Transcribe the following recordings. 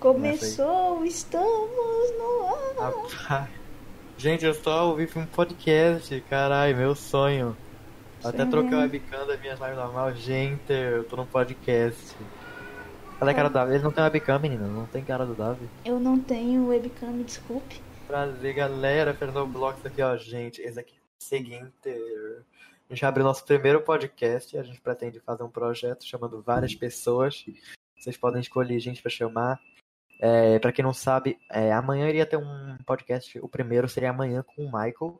Começou, estamos no ar. Rapaz. Gente, eu só ouvi um podcast, caralho, meu sonho. Até Sim. troquei o webcam das minhas lives normal. Gente, eu tô num podcast. Cadê a cara do Davi? Ele não tem webcam, menina. Não tem cara do Davi. Eu não tenho webcam, me desculpe. Prazer, galera. Fernando Blocks aqui, ó. Gente, esse aqui é o seguinte. A gente abriu nosso primeiro podcast. A gente pretende fazer um projeto chamando várias pessoas. Vocês podem escolher gente pra chamar. É, para quem não sabe, é, amanhã iria ter um podcast. O primeiro seria amanhã com o Michael.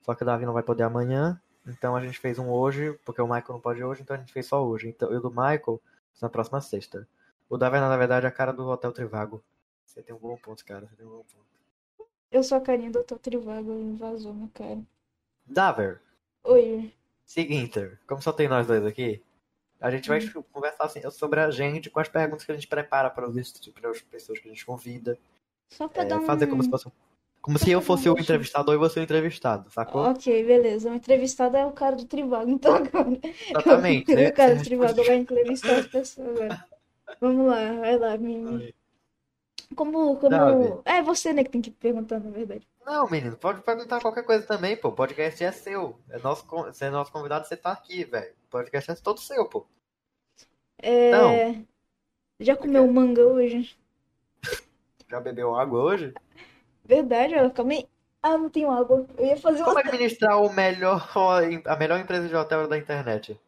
Só que o Davi não vai poder amanhã. Então a gente fez um hoje, porque o Michael não pode hoje, então a gente fez só hoje. Então eu do Michael na próxima sexta. O Davi, na verdade, é a cara do Hotel Trivago. Você tem um bom ponto, cara. Você tem um bom ponto. Eu sou a carinha do Dr. Trivago e vazou minha cara. Daver, Oi. seguinte, como só tem nós dois aqui, a gente vai Hum. conversar assim, sobre a gente, com as perguntas que a gente prepara para os para as pessoas que a gente convida. Só pra É, dar um. fazer como se fosse um- como Só se eu fosse um o entrevistador e você o entrevistado, sacou? Ok, beleza. O entrevistado é o cara do Trivago, então agora. Exatamente. né? o cara do Trivago responde- vai entrevistar as pessoas agora. Vamos lá, vai lá, me. Como. como... É você, né, que tem que perguntar, na verdade. Não, menino, pode perguntar qualquer coisa também, pô. O podcast é seu. É nosso, você é nosso convidado, você tá aqui, velho. O podcast é todo seu, pô. É. Então. Já comeu manga hoje? Já bebeu água hoje? Verdade, ó, calma aí. Ah, não tenho água. Eu ia fazer Como uma. administrar o melhor, a melhor empresa de hotel da internet?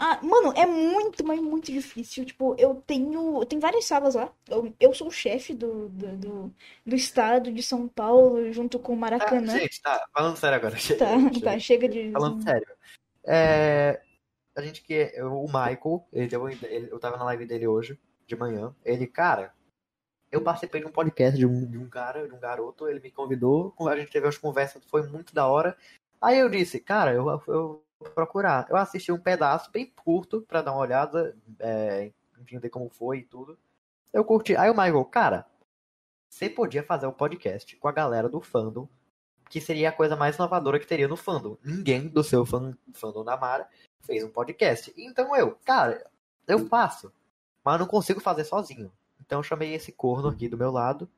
Ah, mano, é muito, mas muito difícil. Tipo, eu tenho. Tem várias salas lá. Eu, eu sou o chefe do, do, do, do estado de São Paulo, junto com o Ah, Maracanã. gente, tá, falando sério agora. Tá, Chega, tá, chega de. Falando sério. É, a gente que. O Michael, ele deu, ele- eu tava na live dele hoje, de manhã. Ele, cara, eu participei de um podcast de um, de um cara, de um garoto, ele me convidou, a gente teve umas conversas, foi muito da hora. Aí eu disse, cara, eu, eu procurar. Eu assisti um pedaço bem curto pra dar uma olhada, é, enfim, ver como foi e tudo. Eu curti. Aí o Michael, cara, você podia fazer um podcast com a galera do fandom que seria a coisa mais inovadora que teria no fandom. Ninguém do seu fan, fandom da Mara fez um podcast. Então eu, cara, eu faço, mas eu não consigo fazer sozinho. Então eu chamei esse corno aqui do meu lado.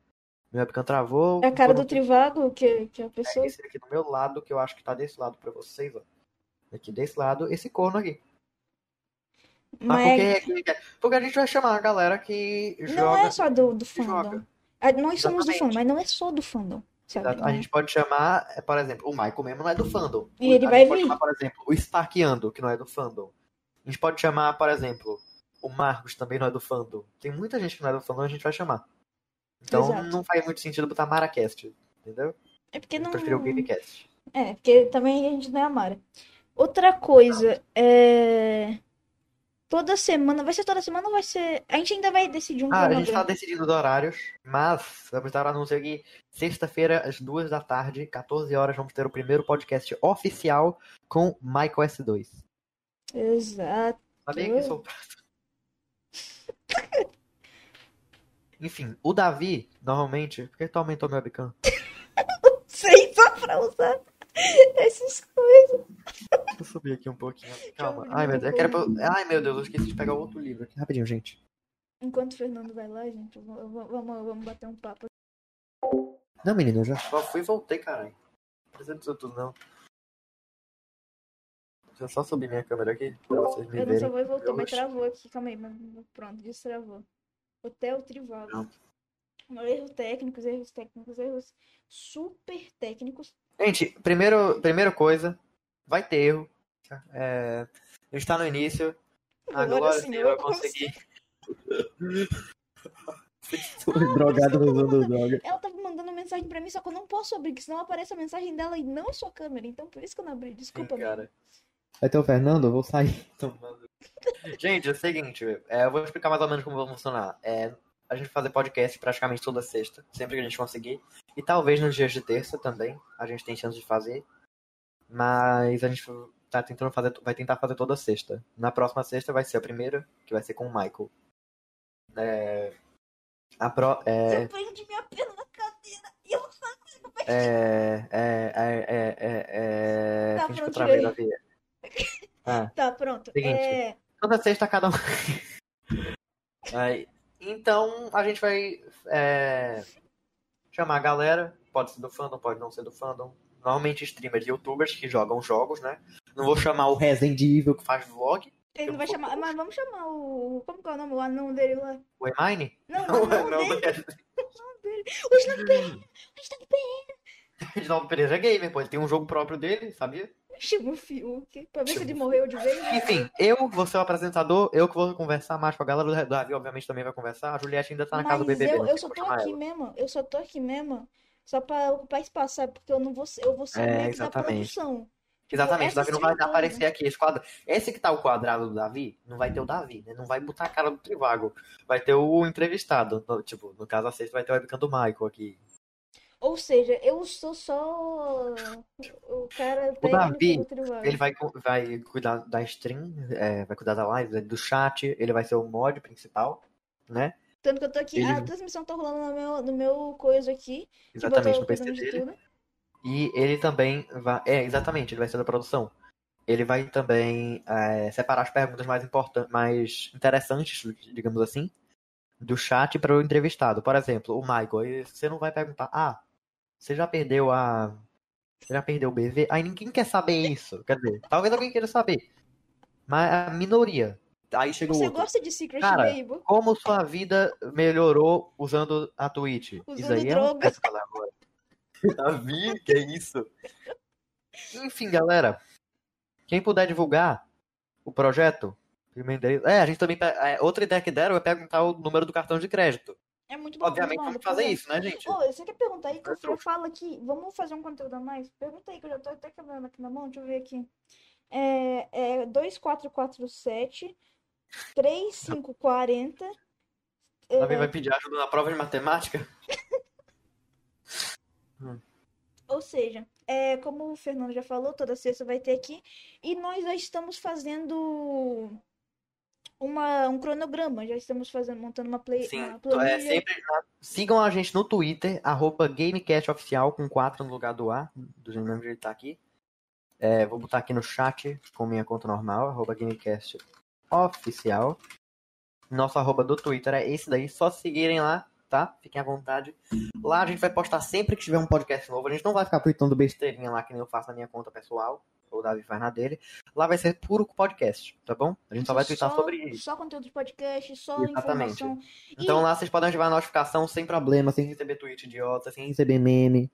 Meu webcam travou. É a cara do Trivago, que, que é a é pessoa. esse aqui do meu lado, que eu acho que tá desse lado pra vocês, ó. Aqui desse lado, esse corno aqui. Mas Mas por que, porque a gente vai chamar a galera que não joga. é só do, do fandom. joga. Ah, Nós somos do fandom, mas não é só do fandom. Sabe? A gente pode chamar, é, por exemplo, o Michael mesmo não é do fandom. E ele a vai gente pode vir. chamar, por exemplo, o Starkeando, que não é do fandom. A gente pode chamar, por exemplo, o Marcos também não é do fandom. Tem muita gente que não é do fandom, a gente vai chamar. Então Exato. não faz muito sentido botar Maracast, entendeu? É porque Eu não. prefiro o Gamecast. É, porque também a gente não é a Mara. Outra coisa, é. Toda semana, vai ser toda semana ou vai ser. A gente ainda vai decidir um Ah, a gente tá cronograma. decidindo os horários, mas vamos dar o anúncio aqui. Sexta-feira, às duas da tarde, 14 horas, vamos ter o primeiro podcast oficial com Michael S2. Exato. Sabia que sou. Enfim, o Davi, normalmente. Por que tu aumentou meu webcam? Sei só pra usar esses coisas. Eu subir aqui um pouquinho. Calma. Ai, meu Deus. Eu quero... pra- Ai, meu Deus, eu esqueci de pegar outro livro aqui. Rapidinho, gente. Enquanto o Fernando vai lá, gente, eu eu vamos, vamos bater um papo. Não, menino, eu já só fui e voltei, caralho. Não precisa disso tudo, não. Deixa eu só subir minha câmera aqui pra vocês me Eu não só verem. vou e voltou, mas travou aqui. Calma aí, mas pronto, destravou. Hotel Trivago. Erros técnicos, erros técnicos, erros super técnicos. Gente, primeiro, primeira coisa, vai ter erro. É, a gente tá no início. Agora Agora sim, sim eu eu consegui. Drogado usando droga. Ela tava mandando mensagem pra mim, só que eu não posso abrir, que senão aparece a mensagem dela e não a sua câmera. Então por isso que eu não abri. Desculpa, amigo. cara. Vai ter o Fernando? Eu vou sair tomando. Gente, é o seguinte, é, eu vou explicar mais ou menos como vai funcionar. É, a gente vai fazer podcast praticamente toda sexta, sempre que a gente conseguir. E talvez nos dias de terça também, a gente tem chance de fazer. Mas a gente tá tentando fazer, vai tentar fazer toda sexta. Na próxima sexta vai ser a primeira, que vai ser com o Michael. É, a pro, é, Eu perdi minha pena na cadeira e eu não consigo pegar. é, é, é, é, é, é, Tá, finge que eu pronto, travei via. Ah, Tá, pronto. Seguinte. É... toda sexta cada um. Aí, Então a gente vai é, chamar a galera, pode ser do fandom, pode não ser do fandom. Normalmente streamers e youtubers que jogam jogos, né? Não vou chamar o Resident Evil que faz vlog. Ele não vai chamar. Mas vamos chamar o. Como que é o nome? O anão dele lá. O Emine? Não, não, não, não, dele. não. O Snapper! O Snapper! Reginaldo Pereira é gamer, pô. Ele tem um jogo próprio dele, sabia? Chama o Fiuk. Pra ver se ele o morreu de vez. Enfim, eu vou ser o apresentador, eu que vou conversar mais com a galera. O Davi, obviamente, também vai conversar. A Juliette ainda tá na casa do BBB. eu, não eu só tô aqui mesmo. Eu só tô aqui mesmo. Só pra ocupar espaço, sabe? Porque eu não vou ser. Eu vou ser É, meio da produção. Exatamente, o Davi não vai aparecer aqui. Esse, quadro... esse que tá o quadrado do Davi, não vai ter o Davi, né? Não vai botar a cara do Trivago. Vai ter o entrevistado. No- tipo, no caso a sexta vai ter o webcam do Michael aqui. Ou seja, eu sou só o cara O Davi, técnico do Trivago. Ele vai, vai cuidar da stream, é, vai cuidar da live, do chat, ele vai ser o mod principal, né? Tanto que eu tô aqui. Ele- A transmissão tá rolando no meu, no meu coisa aqui. Exatamente, no PC dele. E ele também vai. É, exatamente, ele vai ser da produção. Ele vai também é, separar as perguntas mais importantes, mais interessantes, digamos assim, do chat para o entrevistado. Por exemplo, o Michael, você não vai perguntar, ah, você já perdeu a. Você já perdeu o BV? Aí ninguém quer saber isso. Quer dizer, talvez alguém queira saber. Mas a minoria. Aí chega o Você gosta de Secret Cara? Como sua vida melhorou usando a Twitch? Usando isso aí é um péssimo agora. Davi, que é isso? Enfim, galera. Quem puder divulgar o projeto, é, a gente também. é, outra ideia que deram é perguntar o número do cartão de crédito. É muito bom. Obviamente, vamos fazer isso, né, gente? Ô, você quer perguntar aí que eu, eu falo aqui? Vamos fazer um conteúdo a mais? Pergunta aí que eu já tô até quebrando aqui na mão. Deixa eu ver aqui. É, é 2447 3540. Davi é, vai pedir ajuda na prova de matemática? Ou seja, é, como o Fernando já falou, toda sexta vai ter aqui. E nós já estamos fazendo uma, um cronograma. Já estamos fazendo, montando uma, play, Sim, uma é planilha. sempre. Sigam a gente no Twitter, arroba GameCastOficial, com 4 no lugar do A, do jeito que ele tá aqui. É, vou botar aqui no chat com minha conta normal, arroba GameCastOficial. Nosso arroba do Twitter é esse daí, só seguirem lá, tá? Fiquem à vontade. Lá a gente vai postar sempre que tiver um podcast novo. A gente não vai ficar tweetando besteirinha lá que nem eu faço na minha conta pessoal, ou o Davi faz na dele. Lá vai ser puro podcast, tá bom? A gente só vai twittar sobre isso. Só conteúdo de podcast, só Exatamente. informação. Então E- lá vocês podem ativar a notificação sem problema, sem receber tweet idiota, sem receber meme.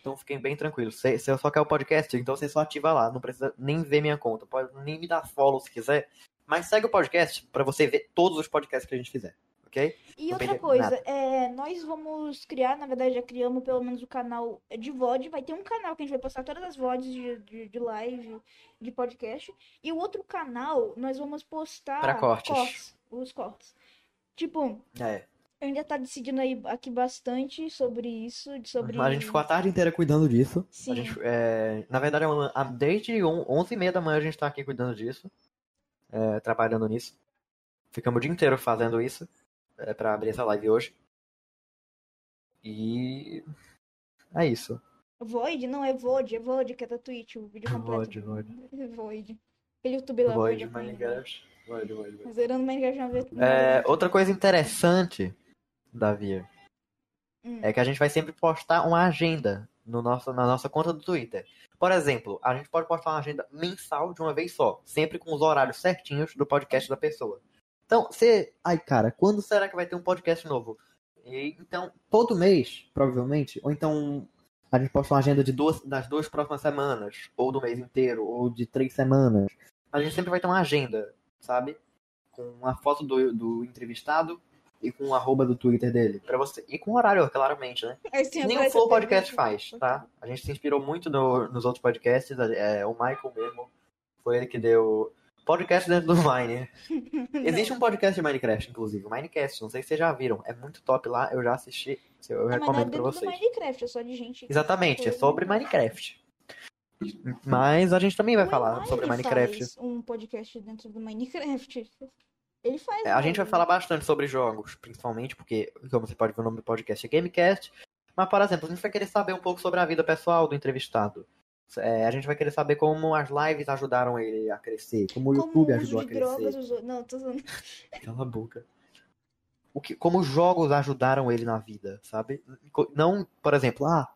Então fiquem bem tranquilos. Se, se eu só quer o podcast, então você só ativa lá. Não precisa nem ver minha conta. Pode nem me dar follow se quiser. Mas segue o podcast pra você ver todos os podcasts que a gente fizer. Ok? E Não outra coisa, é, nós vamos criar, na verdade já criamos pelo menos o canal de VOD. Vai ter um canal que a gente vai postar todas as VODs de, de, de live, de podcast. E o outro canal, nós vamos postar Pra cortes. os cortes. Tipo, É. ainda tá decidindo aí aqui bastante sobre isso, sobre... A gente ficou a tarde inteira cuidando disso. Sim. Gente, é, na verdade, é desde on- 11h30 da manhã a gente tá aqui cuidando disso. é, trabalhando nisso. Ficamos o dia inteiro fazendo isso. É, pra abrir essa live hoje. E. É isso. Void? Não, é VOD, é VOD, que é da Twitch, o vídeo completo. Void, Void. É Void. Aquele YouTube lá, Void, Void. Minecraft. Void, Void, Void. Zerando Minecraft uma vez. É, outra coisa interessante, Davi, Hum. é que a gente vai sempre postar uma agenda no nosso, na nossa conta do Twitter. Por exemplo, a gente pode postar uma agenda mensal de uma vez só, sempre com os horários certinhos do podcast da pessoa. Então, você. Ai, cara, quando será que vai ter um podcast novo? E, então, todo mês, provavelmente, ou então a gente posta uma agenda de duas, das duas próximas semanas, ou do mês inteiro, ou de três semanas. A gente sempre vai ter uma agenda, sabe? Com uma foto do, do entrevistado e com o arroba do Twitter dele. Pra você, e com horário, claramente, né? Aí sim, Nem o Flow Podcast faz, tá? A gente se inspirou muito no- nos outros podcasts. é, o Michael mesmo, foi ele que deu podcast dentro do Mine. Existe um podcast de Minecraft, inclusive, o Minecast. Não sei se vocês já viram. É muito top lá, eu já assisti. Eu Não, mas não é recomendo pra dentro do vocês. Minecraft, é só de gente. Exatamente, é sobre Minecraft. Mas a gente também vai O falar Emai, sobre Minecraft. faz um podcast dentro do Minecraft. Ele faz. É, a gente vai falar bastante sobre jogos, principalmente, porque, como você pode ver, o nome do podcast é Gamecast. Mas, por exemplo, a gente vai querer saber um pouco sobre a vida pessoal do entrevistado. É, a gente vai querer saber como as lives ajudaram ele a crescer, como o Como YouTube o uso ajudou a crescer. drogas. Não, tô usando. Cala a boca. o que, como os jogos ajudaram ele na vida, sabe? Não, por exemplo, ah,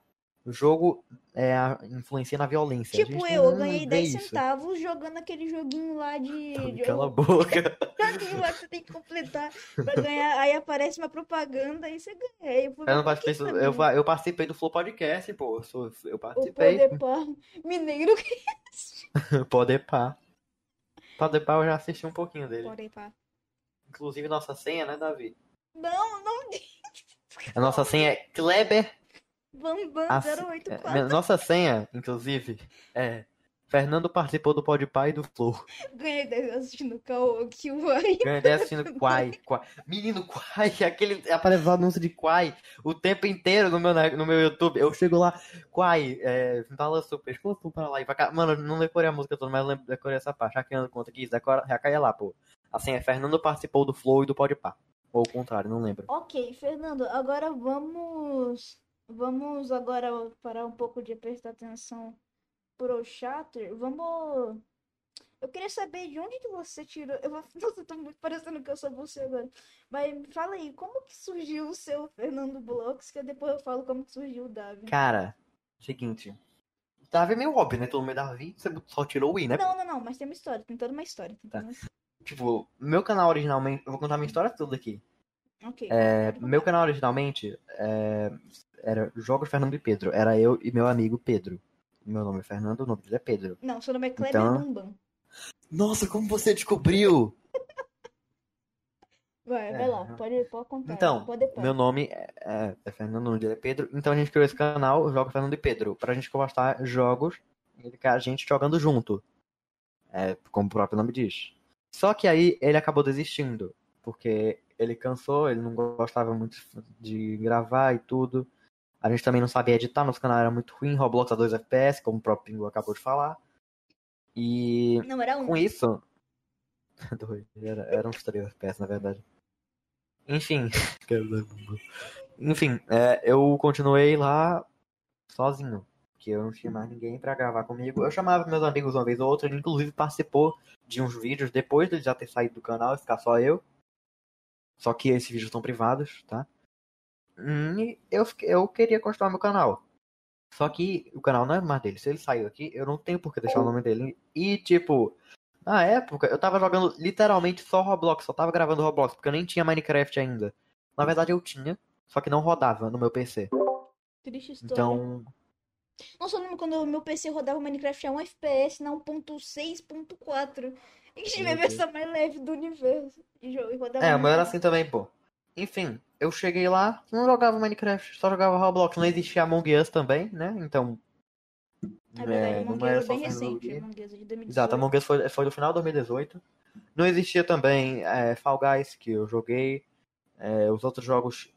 o jogo é, a- influencia na violência. Tipo, eu, eu ganhei vê 10 isso. centavos jogando aquele joguinho lá de. de Cala a boca. joguinho lá que você tem que completar pra ganhar. Aí aparece uma propaganda e você ganha. Eu, Eu não o que participei, que do- eu, eu participei do Flow Podcast, pô. Eu, sou- eu O participei. Podepar Mineiro. Podepar. Podepar eu já assisti um pouquinho dele. Podepar. Inclusive nossa senha, né, Davi? Não, não. A nossa senha é Kleber. Bambam a- 084. é, Nossa senha, inclusive, é Fernando participou do Podpah e do Flow. Ganhei 10 assistindo vai. Ganhei ideia assistindo Quai, Quai. Menino Quai, aquele aparece o anúncio de Quai o tempo inteiro no meu, no meu YouTube. Eu chego lá, Quai, é, balança o pescoço para lá e pra cá. Mano, não decorei a música toda, mas lembro, decorei essa parte. Hackeando conta aqui, decora, já caia lá, pô. Assim, é Fernando participou do Flow e do Podpah. Ou o contrário, não lembro. Ok, Fernando, agora vamos. Vamos agora parar um pouco de prestar atenção pro chatter. Vamos. Eu queria saber de onde que você tirou. Eu vou... Nossa, tá muito parecendo que eu sou você agora. Mas fala aí, como que surgiu o seu Fernando Blocks? Que depois eu falo como que surgiu o Davi. Cara, seguinte. Davi é meio óbvio, né? Todo mundo é Davi, você só tirou o I, né? Não, não, não, mas tem uma história, tem toda uma história. Tá. uma- Tipo, meu canal originalmente. Eu vou contar minha história toda aqui. Ok. É, meu canal originalmente é, era Jogos Fernando e Pedro. Era eu e meu amigo Pedro. Meu nome é Fernando, o nome dele é Pedro. Não, seu nome é Kleber Então- Bambam. Nossa, como você descobriu? Vai, É, vai lá, não. pode, pode contar. Então, pode pôr. meu nome é, é- é Fernando, o nome dele é Pedro. Então a gente criou esse canal, Jogos Fernando e Pedro, pra gente postar jogos e a gente jogando junto. É, como o próprio nome diz. Só que aí ele acabou desistindo, porque ele cansou, ele não gostava muito de gravar e tudo. A gente também não sabia editar, nosso canal era muito ruim, Roblox a 2 FPS, como o próprio Pingu acabou de falar. E Não, era um. com isso. Dois, era, era uns 3 FPS, na verdade. Enfim. Enfim, é, eu continuei lá sozinho. Porque eu não tinha mais ninguém pra gravar comigo. Eu chamava meus amigos uma vez ou outra, ele inclusive participou de uns vídeos depois de já ter saído do canal e ficar só eu. Só que esses vídeos são privados, tá? Hum, eu, eu queria continuar meu canal. Só que o canal não é mais dele. Se ele saiu aqui, eu não tenho por que deixar o nome dele. E, tipo, na época, eu tava jogando literalmente só Roblox. Só tava gravando Roblox, porque eu nem tinha Minecraft ainda. Na verdade, eu tinha, só que não rodava no meu PC. Triste história. Então, Nossa, eu lembro quando o meu PC rodava Minecraft a 1 FPS na 1.6.4. E tive a versão mais leve do universo. E rodava é, o meu era assim também, pô. Enfim, eu cheguei lá, não jogava Minecraft, só jogava Roblox. Não existia Among Us também, né? Então. É verdade, é, Among Us é bem recente. Among Us é de 2018. Exato, Among Us foi, foi do final de 2018. Não existia também é, Fall Guys, que eu joguei. É, os outros jogos.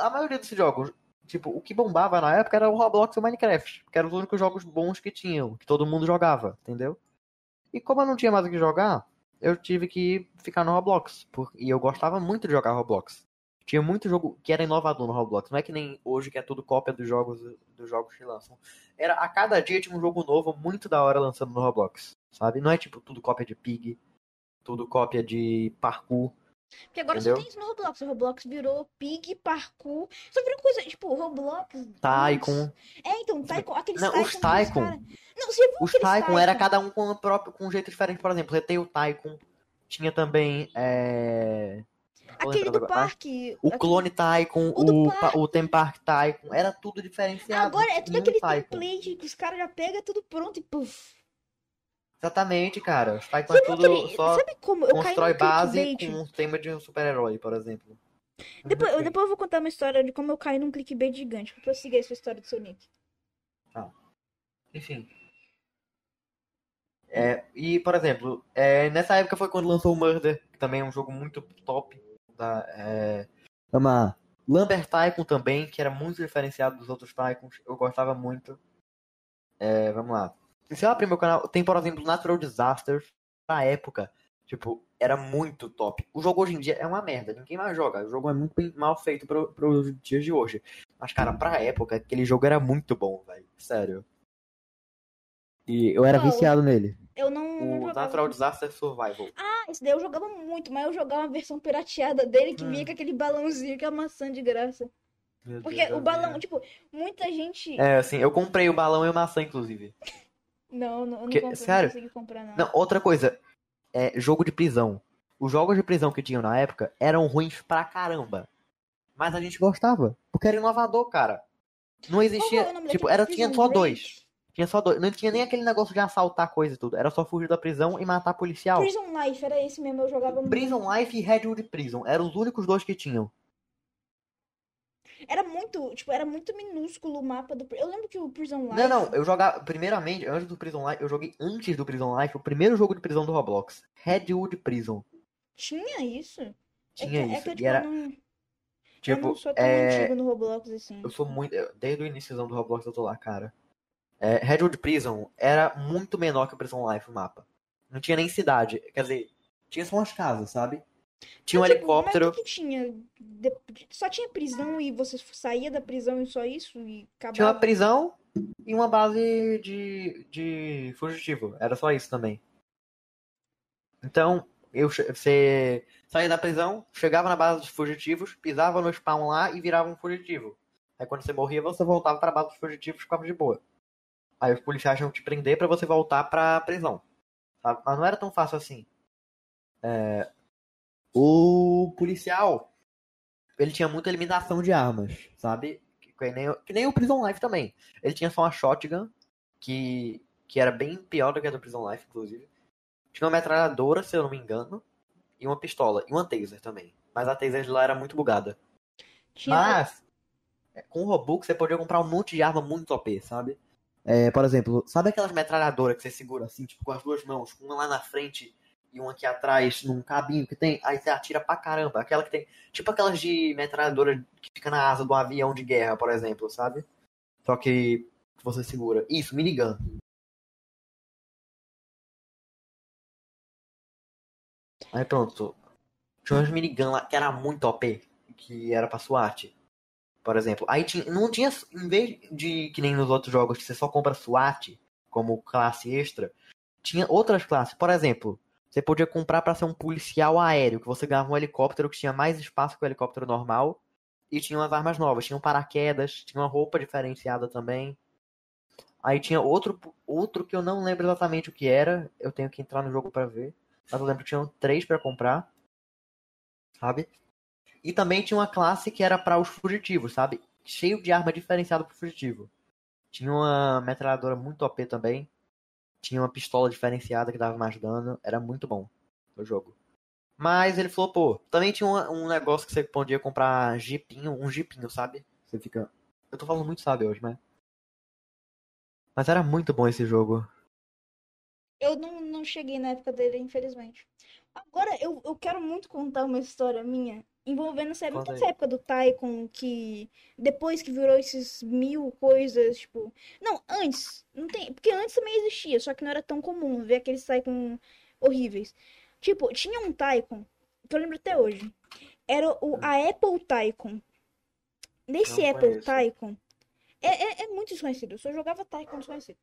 A maioria desses jogos, tipo, o que bombava na época era o Roblox e o Minecraft. Que eram os únicos jogos bons que tinham, que todo mundo jogava, entendeu? E como eu não tinha mais o que jogar, eu tive que ficar no Roblox. por- E eu gostava muito de jogar Roblox. Tinha muito jogo que era inovador no Roblox. Não é que nem hoje que é tudo cópia dos jogos dos jogos que lançam. Era a cada dia tinha um jogo novo muito da hora lançando no Roblox, sabe? Não é tipo tudo cópia de Pig, tudo cópia de parkour. Porque agora Entendeu? só tem isso no Roblox. O Roblox virou Pig, Parkour. Só virou coisa, tipo, Roblox. Tycoon. É, então, Tycoon, aqueles Não, os Tycoon Tycoon. cara- Não, você viu Os aqueles Tycoon era Tycoon? cada um com, o próprio, com um jeito diferente. Por exemplo, você tem o Tycoon, tinha também é... Aquele do parque. o aquele- Clone Tycoon, O o, pa- o Theme Park Tycoon, era tudo diferenciado. Agora é tudo aquele template que os caras já pegam tudo pronto e puf. Exatamente, cara. Os Tycoon é tudo aquele- só Sabe como? Eu constrói base com um tema de um super-herói, por exemplo. Depois, eu- depois eu vou contar uma história de como eu caí num clickbait gigante. Prossiga sua história do Sonic. Enfim. É, e, por exemplo, é, nessa época foi quando lançou o Murder, que também é um jogo muito top. Da, é, uma Lambert Tycoon também, que era muito diferenciado dos outros Tycoons. Eu gostava muito. É, vamos lá. Se eu abrir meu canal, tem, por exemplo, Natural Disasters. Na época, tipo, era muito top. O jogo hoje em dia é uma merda, ninguém mais joga. O jogo é muito mal feito pro, pros dias de hoje. Mas, cara, pra época, aquele jogo era muito bom, velho. Sério. E eu era Qual? viciado nele. Eu não, não O jogava. Natural Disaster Survival. Ah, esse daí eu jogava muito, mas eu jogava a versão pirateada dele que Hum. vinha com aquele balãozinho que é a maçã de graça. Meu Porque Deus, o balão, vi. tipo, muita gente. É, assim, eu comprei o balão e a maçã, inclusive. Não, não, eu não comprei, sério? não consegui comprar, não. Não, outra coisa. É jogo de prisão. Os jogos de prisão que tinham na época eram ruins pra caramba. Mas a gente gostava. Porque era inovador, cara. Não existia. é tipo, era, tinha só dois. Tinha só dois. Não tinha nem aquele negócio de assaltar coisa e tudo. Era só fugir da prisão e matar policial. Prison Life, era esse mesmo, eu jogava muito. Prison Life e Redwood Prison. Eram os únicos dois que tinham. Era muito, tipo, era muito minúsculo o mapa do. Eu lembro que o Prison Life. Não, não, eu jogava. Primeiramente, antes do Prison Life, eu joguei antes do Prison Life o primeiro jogo de prisão do Roblox. Redwood Prison. Tinha isso? Tinha é que, isso. É que eu, e tipo, era, eu não, eu tipo, não sou tão é, antigo no Roblox assim. Eu sou muito. eu- Desde o início do Roblox eu tô lá, cara. É, Redwood Prison era muito menor que o Prison Life o mapa. Não tinha nem cidade. Quer dizer, tinha só umas casas, sabe? Tinha um tipo, helicóptero. Mas que, tinha? Só tinha prisão e você saía da prisão e só isso? E acabava? Tinha uma prisão e uma base de, de fugitivo. Era só isso também. Então, eu, você saía da prisão, chegava na base dos fugitivos, pisava no spawn lá e virava um fugitivo. Aí quando você morria, você voltava pra base dos fugitivos e ficava de boa. Aí os policiais que te prender pra você voltar pra prisão. sabe? Mas não era tão fácil assim. É, O policial, ele tinha muita limitação de armas, sabe? Que nem, que nem o Prison Life também. Ele tinha só uma shotgun, que, que era bem pior do que a do Prison Life, inclusive. Tinha uma metralhadora, se eu não me engano, e uma pistola, e uma taser também. Mas a taser de lá era muito bugada. Tinha- Mas, é, com o Robux você podia comprar um monte de arma muito OP, sabe? É, por exemplo, sabe aquelas metralhadoras que você segura assim, tipo, com as duas mãos, uma lá na frente e uma aqui atrás, num cabinho que tem, aí você atira pra caramba. Aquela que tem, tipo aquelas de metralhadora que fica na asa do avião de guerra, por exemplo, sabe? Só que você segura. Isso, minigun. Aí pronto. Tinha umas minigun lá que era muito OP, que era pra SWAT. Por exemplo. Aí não tinha, em vez de que nem nos outros jogos que você só compra SWAT como classe extra, tinha outras classes. Por exemplo, você podia comprar pra ser um policial aéreo, que você ganhava um helicóptero que tinha mais espaço que o helicóptero normal e tinha umas armas novas, tinha um paraquedas, tinha uma roupa diferenciada também. Aí tinha outro, outro que eu não lembro exatamente o que era, eu tenho que entrar no jogo pra ver. Mas eu lembro que tinham três pra comprar, sabe? E também tinha uma classe que era para os fugitivos, sabe? Cheio de arma diferenciada pro fugitivo. Tinha uma metralhadora muito OP também. Tinha uma pistola diferenciada que dava mais dano. Era muito bom o jogo. Mas ele flopou. Também tinha um, um negócio que você podia comprar jeepinho, um jeepinho, sabe? Você fica. Eu tô falando muito sabe hoje, né? Mas era muito bom esse jogo. Eu não, não cheguei na época dele, infelizmente. Agora, eu, eu quero muito contar uma história minha envolvendo essa, Conta essa aí. época do Taikon, que depois que virou esses mil coisas, tipo. Não, antes. Não tem. Porque antes também existia, só que não era tão comum ver aqueles Taikon horríveis. Tipo, tinha um Taikon, que eu lembro até hoje. Era o, a Apple Taikon. Nesse Não Apple. Taikon. É, é, é muito desconhecido. Eu só jogava Taikon desconhecido.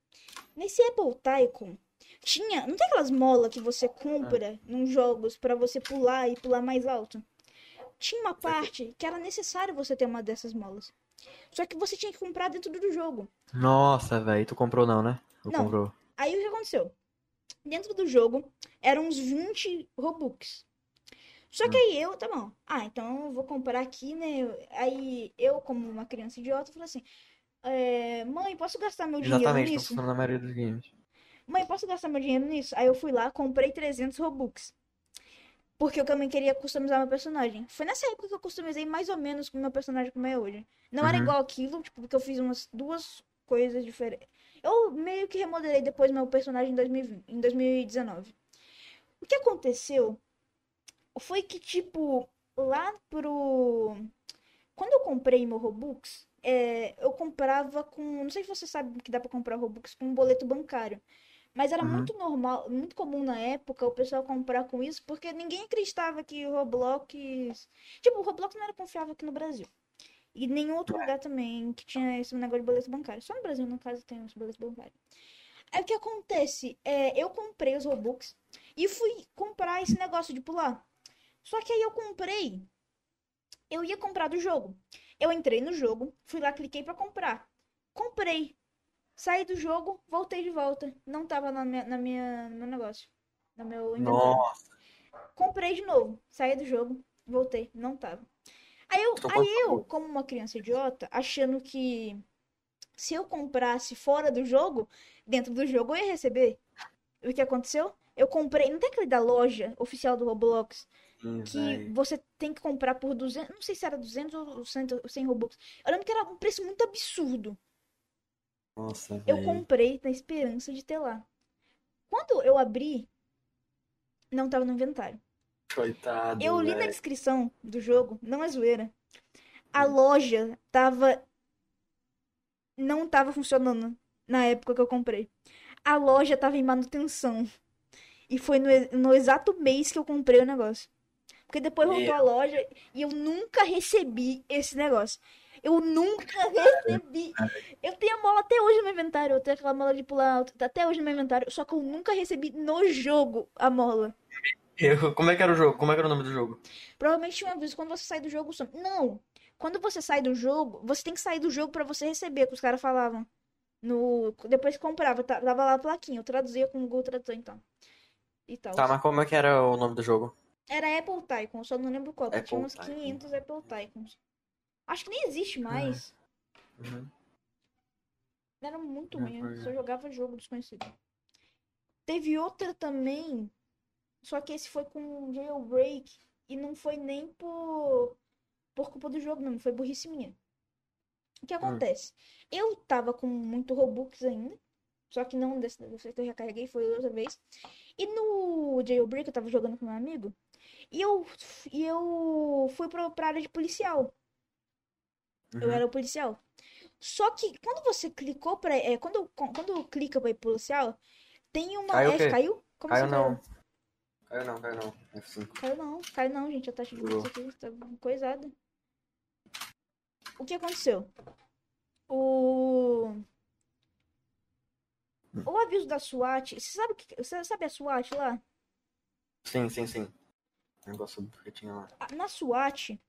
Nesse Apple Taikon. Tinha. Não tem aquelas molas que você compra nos jogos pra você pular e pular mais alto? Tinha uma parte que era necessário você ter uma dessas molas. Só que você tinha que comprar dentro do jogo. Nossa, velho. Tu comprou não, né? Tu Não. comprou. Aí o que aconteceu? Dentro do jogo eram uns 20 Robux. Só que aí eu, tá bom. Ah, então eu vou comprar aqui, né? Aí eu, como uma criança idiota, falei assim: é, Mãe, posso gastar meu dinheiro Exatamente, nisso? funciona na maioria dos games. Mãe, posso gastar meu dinheiro nisso? Aí eu fui lá, comprei 300 Robux. Porque eu também queria customizar meu personagem. Foi nessa época que eu customizei mais ou menos com o meu personagem como é hoje. Não era Uhum. igual aquilo, tipo, porque eu fiz umas duas coisas diferentes. Eu meio que remodelei depois meu personagem em, 2020, em 2019. O que aconteceu foi que, tipo, lá pro. Quando eu comprei meu Robux, é, eu comprava com. Não sei se você sabe que dá pra comprar Robux com um boleto bancário. Mas era Uhum. muito normal, muito comum na época o pessoal comprar com isso, porque ninguém acreditava que o Roblox. Tipo, o Roblox não era confiável aqui no Brasil. E nenhum outro lugar também que tinha esse negócio de boleto bancário. Só no Brasil, no caso, tem esse boleto bancário. É o que acontece. É, eu comprei os Robux e fui comprar esse negócio de pular. Só que aí eu comprei. Eu ia comprar do jogo. Eu entrei no jogo, fui lá, cliquei pra comprar. Comprei. Saí do jogo, voltei de volta. Não tava na minha, na minha, no meu negócio. No meu inventário. Nossa. Comprei de novo. Saí do jogo, voltei. Não tava. Aí eu, Então, aí eu, como uma criança idiota, achando que se eu comprasse fora do jogo, dentro do jogo eu ia receber. O que aconteceu? Eu comprei. Não tem aquele da loja oficial do Roblox Sim, que véi. você tem que comprar por 200. Não sei se era 200 ou 100, ou 100 Robux. Eu lembro que era um preço muito absurdo. Nossa, Eu véi. comprei na esperança de ter lá. Quando eu abri, não tava no inventário. Coitado, Eu li na véi. descrição do jogo, não é zoeira. A loja tava. Não tava funcionando na época que eu comprei. A loja tava em manutenção. E foi no, no exato mês que eu comprei o negócio. Porque depois voltou a loja e eu nunca recebi esse negócio. Eu nunca recebi. Eu tenho a mola até hoje no meu inventário. Eu tenho aquela mola de pular alto. Tá até hoje no meu inventário. Só que eu nunca recebi no jogo a mola. Eu- Como é que era o jogo? Como é que era o nome do jogo? Provavelmente tinha um aviso quando você sai do jogo. some. Não! Quando você sai do jogo, você tem que sair do jogo pra você receber, que os caras falavam. No... Depois comprava, tá- tava lá a plaquinha. Eu traduzia com o Google Tradutor, então. E tal. Tá, mas como é que era o nome do jogo? Era Apple Tycoon, só não lembro qual. porque Tinha Apple uns Tycoon. 500 Apple Tycoons. Acho que nem existe mais. Uhum. Era muito Não, ruim. Eu só jogava jogo desconhecido. Teve outra também. Só que esse foi com jailbreak. E não foi nem por, por culpa do jogo, não. Foi burrice minha. O que acontece? Eu tava com muito Robux ainda. Só que não desse, desse que eu já carreguei, foi outra vez. E no jailbreak eu tava jogando com meu amigo. E eu, e eu fui pra, pra área de policial. Eu Uhum. era o policial. Só que quando você clicou pra. É, quando, quando clica pra ir policial, tem uma. Caiu é, caiu? Como Caiu assim não. Caiu não, caiu não. F5. Caiu não, caiu não, gente. A taxa de luz aqui tá coisada. O que aconteceu? O. O aviso da SWAT. Você sabe, que- você sabe a SWAT lá? Sim, sim, sim. Negócio que tinha lá. Na SWAT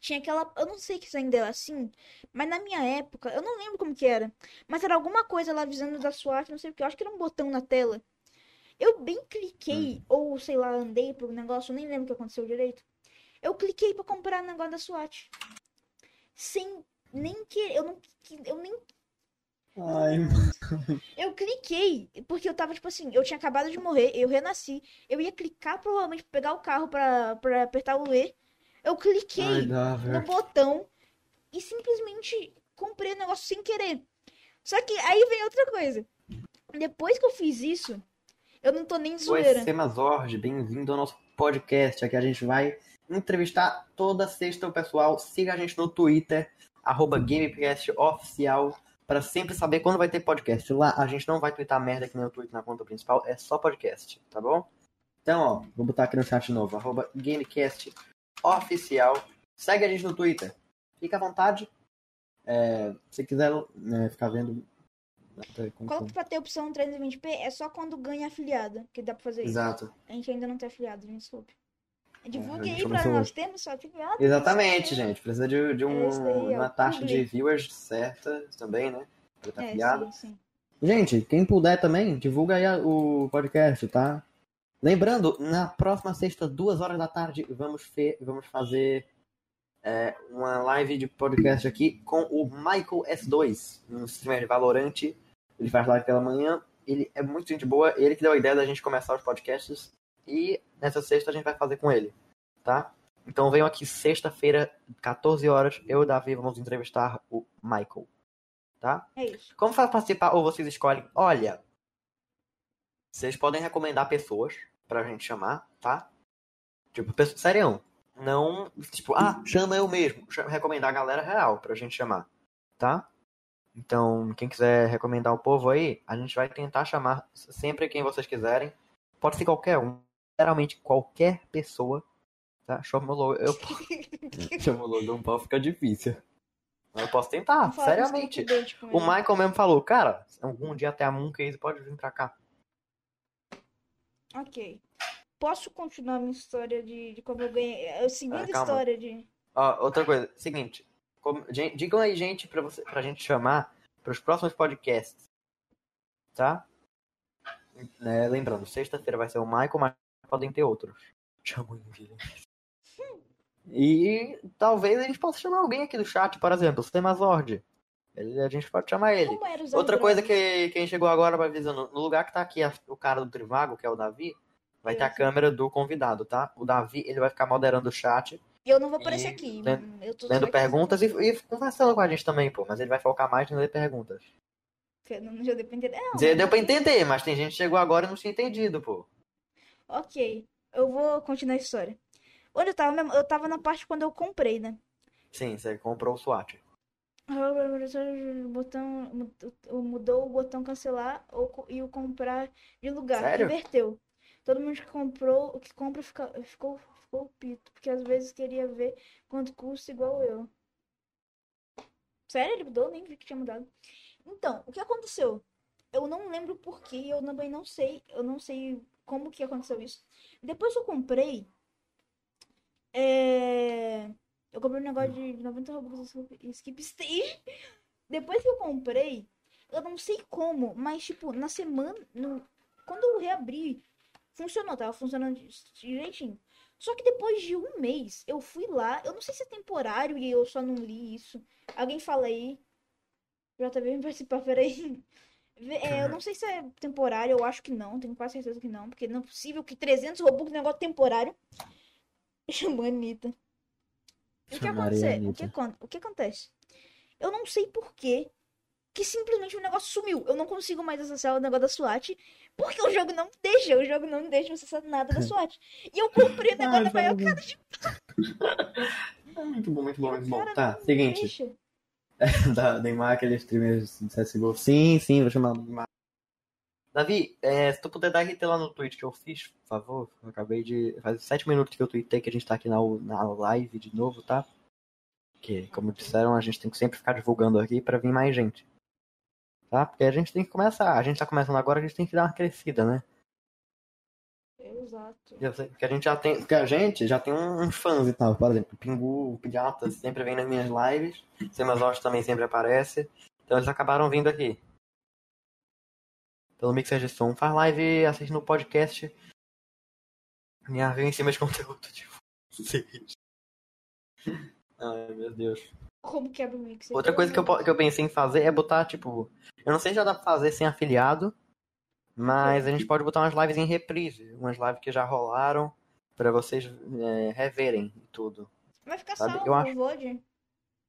tinha aquela. Eu não sei se ainda é assim, mas na minha época, eu não lembro como que era. Mas era alguma coisa lá avisando da SWAT, não sei o que. Eu acho que era um botão na tela. Eu bem cliquei, ou sei lá, andei pro negócio, eu nem lembro o que aconteceu direito. Eu cliquei pra comprar o negócio da SWAT. Sem nem querer. Eu não. Eu nem Ai, Eu cliquei, porque eu tava, tipo assim, eu tinha acabado de morrer, eu renasci. Eu ia clicar provavelmente pra pegar o carro pra, pra apertar o E. Eu cliquei dá, no botão e simplesmente comprei o negócio sem querer. Só que aí vem outra coisa. Depois que eu fiz isso, eu não tô nem de Oi, zoeira. Semazord, bem-vindo ao nosso podcast. Aqui a gente vai entrevistar toda sexta o pessoal. Siga a gente no Twitter, arroba GameCast Oficial, para sempre saber quando vai ter podcast. Lá a gente não vai twittar merda que nem o tweet na conta principal, é só podcast, tá bom? Então, ó, vou botar aqui no chat novo, arroba GameCast Oficial. Segue a gente no Twitter. Fica à vontade. É, se quiser né, ficar vendo. até como Coloca pra ter opção 320p, é só quando ganha afiliado que dá pra fazer isso. Exato. A gente ainda não tem afiliado, me desculpe. Divulgue a aí gente pra nós termos só afiliado. Exatamente, isso aí. gente. Precisa de, de um- É aí, ó, uma taxa de viewers certa também, né? Pra estar É, afiliado. sim, sim. Gente, quem puder também, divulga aí a- o podcast, tá? Lembrando, na próxima sexta, duas horas da tarde, vamos, fe- vamos fazer é, uma live de podcast aqui com o Michael S2, um streamer de Valorant. Ele faz live pela manhã. Ele é muito gente boa. Ele que deu a ideia da gente começar os podcasts. E nessa sexta a gente vai fazer com ele, tá? Então venham aqui sexta-feira, 14 horas. Eu e o Davi vamos entrevistar o Michael, tá? É isso. Como faz participar ou vocês escolhem? Olha, vocês podem recomendar pessoas pra gente chamar, tá? Tipo, pessoa, sério, não, tipo, ah, chama eu mesmo, Chama- recomendar a galera real pra gente chamar, tá? Então, quem quiser recomendar o povo aí, a gente vai tentar chamar sempre quem vocês quiserem. Pode ser qualquer um, geralmente qualquer pessoa, tá? Chama o logo, eu chamo o logo, um pau fica difícil. Eu posso tentar, seriamente. O. Michael mesmo falou, cara, algum dia até a Mooncase pode vir pra cá. Ok. Posso continuar a minha história de, de como eu ganhei. A segunda Ah, história de. Ó, outra coisa, seguinte. como- digam aí, gente, pra, você, pra gente chamar pros próximos podcasts. Tá? É, lembrando, sexta-feira vai ser o Michael, mas podem ter outros. Chama o Envy. E talvez a gente possa chamar alguém aqui do chat, por exemplo, o Semazord. Ele, a gente pode chamar ele. Outra coisa que quem chegou agora vai avisando, no lugar que tá aqui a- o cara do Trivago, que é o Davi, vai ter a Isso. câmera do convidado, tá? O Davi, ele vai ficar moderando o chat, Eu não vou aparecer E aqui. lendo- lendo perguntas e, e conversando com a gente também, pô. Mas ele vai focar mais em ler perguntas. Não já deu pra entender. Não, Dizer, deu pra entender, mas tem gente que chegou agora e não tinha entendido, pô. Ok. Eu vou continuar a história. Onde eu tava mesmo? Eu tava na parte quando eu comprei, né? Sim, você comprou o SWAT. Botão, mudou o botão cancelar ou e o comprar de lugar. Sério? Inverteu. Todo mundo que comprou, o que compra fica, ficou, ficou pito. Porque às vezes queria ver quanto custa igual eu. Sério, ele mudou? Nem vi que tinha mudado. Então, o que aconteceu? Eu não lembro por quê, eu também não sei. Eu não sei como que aconteceu isso. Depois que eu comprei. É... Eu comprei um negócio de 90 robux e skip stage. Depois que eu comprei, eu não sei como, mas tipo, na semana. No... Quando eu reabri, funcionou, tava funcionando direitinho. Só que depois de um mês, eu fui lá. Eu não sei se é temporário e eu só não li isso. Alguém fala aí. JB vem participar, peraí. É, eu não sei se é temporário, eu acho que não, tenho quase certeza que não, porque não é possível que 300 Robux é um negócio temporário. Chamou a Anitta. O que, Chamaria a acontece? O, que, o que acontece? Eu não sei por quê que simplesmente o negócio sumiu. Eu não consigo mais acessar o negócio da SWAT, porque o jogo não deixa, o jogo não deixa eu acessar nada da SWAT. E eu comprei o negócio na maior cara de Muito bom, muito bom, muito bom. cara, Tá, seguinte. da Neymar, aquele streamer de CSGO. Sim, sim, vou chamar o Neymar. Davi, é, se tu puder dar RT lá no tweet que eu fiz, por favor. Eu acabei de. Faz sete minutos que eu tweetei que a gente tá aqui na, na live de novo, tá? Que, como disseram, a gente tem que sempre ficar divulgando aqui pra vir mais gente. Tá? Porque a gente tem que começar. A gente tá começando agora, a gente tem que dar uma crescida, né? Exato. Porque a gente já tem. Porque a gente já tem uns fãs e tal. Por exemplo, o Pingu, o Pediatra sempre vem nas minhas lives. Semazorte também sempre aparece. Então eles acabaram vindo aqui. Pelo Mixer de Som. Faz live, assiste no podcast. Minha vem em cima de conteúdo, tipo. Ai, meu Deus. Como quebra o mixer? Outra coisa que eu, que eu pensei em fazer é botar, tipo. Eu não sei se já dá pra fazer sem afiliado. Mas a gente pode botar umas lives em reprise. Umas lives que já rolaram. Pra vocês é, reverem e tudo. Vai ficar Sabe, salvo eu o acho- VOD.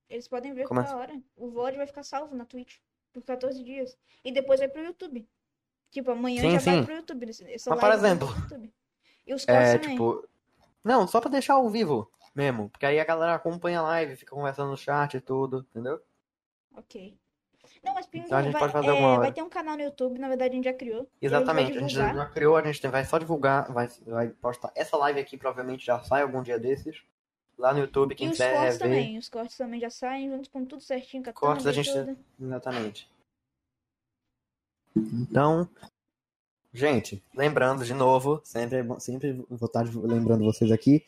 Eles podem ver Como qualquer hora. O VOD vai ficar salvo na Twitch por 14 dias. E depois vai pro YouTube. Tipo, amanhã Sim, já sim. vai pro YouTube. Essa Mas, por exemplo. E os cortes É, também. tipo. Não, só pra deixar ao vivo mesmo. Porque aí a galera acompanha a live, fica conversando no chat e tudo, entendeu? Ok. Não, mas Pingu, Então a gente vai, pode fazer é, vai ter um canal no YouTube, na verdade a gente já criou. E Exatamente. A gente já criou, a gente vai só divulgar, vai, vai postar. Essa live aqui provavelmente já sai algum dia desses. Lá no YouTube, E quem os quiser cortes ver. também. Os cortes também já saem, junto com tudo certinho, com a Cortes a e gente- tudo. Exatamente. Então, gente, lembrando de novo, sempre, é sempre vou estar lembrando vocês aqui.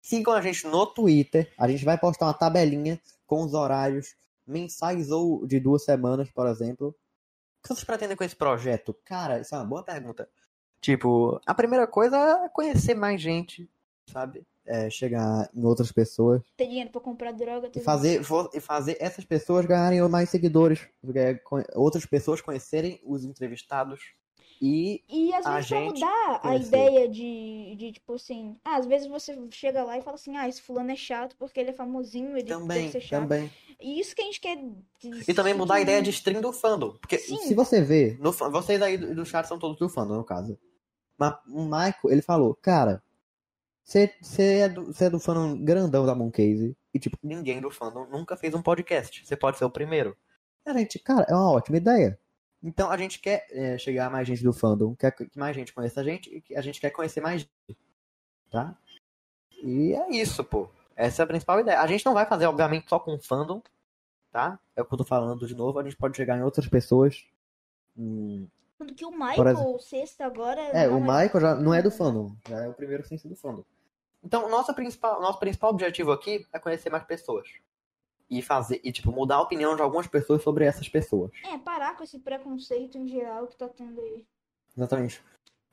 Sigam a gente no Twitter. A gente vai postar uma tabelinha com os horários mensais ou de duas semanas, por exemplo. O que vocês pretendem com esse projeto? Cara, isso é uma boa pergunta. Tipo, a primeira coisa é conhecer mais gente, sabe? É, chegar em outras pessoas Ter dinheiro pra comprar droga. e fazer, e fazer essas pessoas ganharem mais seguidores. é, Outras pessoas conhecerem os entrevistados. E E às a vezes pra mudar a conhecer. ideia de, de, tipo assim, ah, às vezes você chega lá e fala assim, ah, esse fulano é chato porque ele é famosinho, ele também, deve chato. também. E isso que a gente quer. E também mudar a ideia de stream do fandom. Porque Sim. se você vê, no, vocês aí do, do chat são todos do fandom, no caso. Mas o Michael, ele falou, cara, você é, do- é do fandom grandão da Mooncase. E tipo, ninguém do fandom nunca fez um podcast. Você pode ser o primeiro. E a gente, cara, é uma ótima ideia. Então a gente quer é, chegar a mais gente do fandom, quer que mais gente conheça a gente e que a gente quer conhecer mais gente. Tá? E é isso, pô. Essa é a principal ideia. A gente não vai fazer, obviamente, só com fandom. tá? É o que eu tô falando de novo, a gente pode chegar em outras pessoas. Hum, Tanto que o Michael, exemplo- o sexto agora. É, o Michael já não é do fandom, já é o primeiro sem ser do fandom. Então, nossa principal, nosso principal objetivo aqui é conhecer mais pessoas. E fazer, e tipo, mudar a opinião de algumas pessoas sobre essas pessoas. É, parar com esse preconceito em geral que tá tendo aí. Exatamente.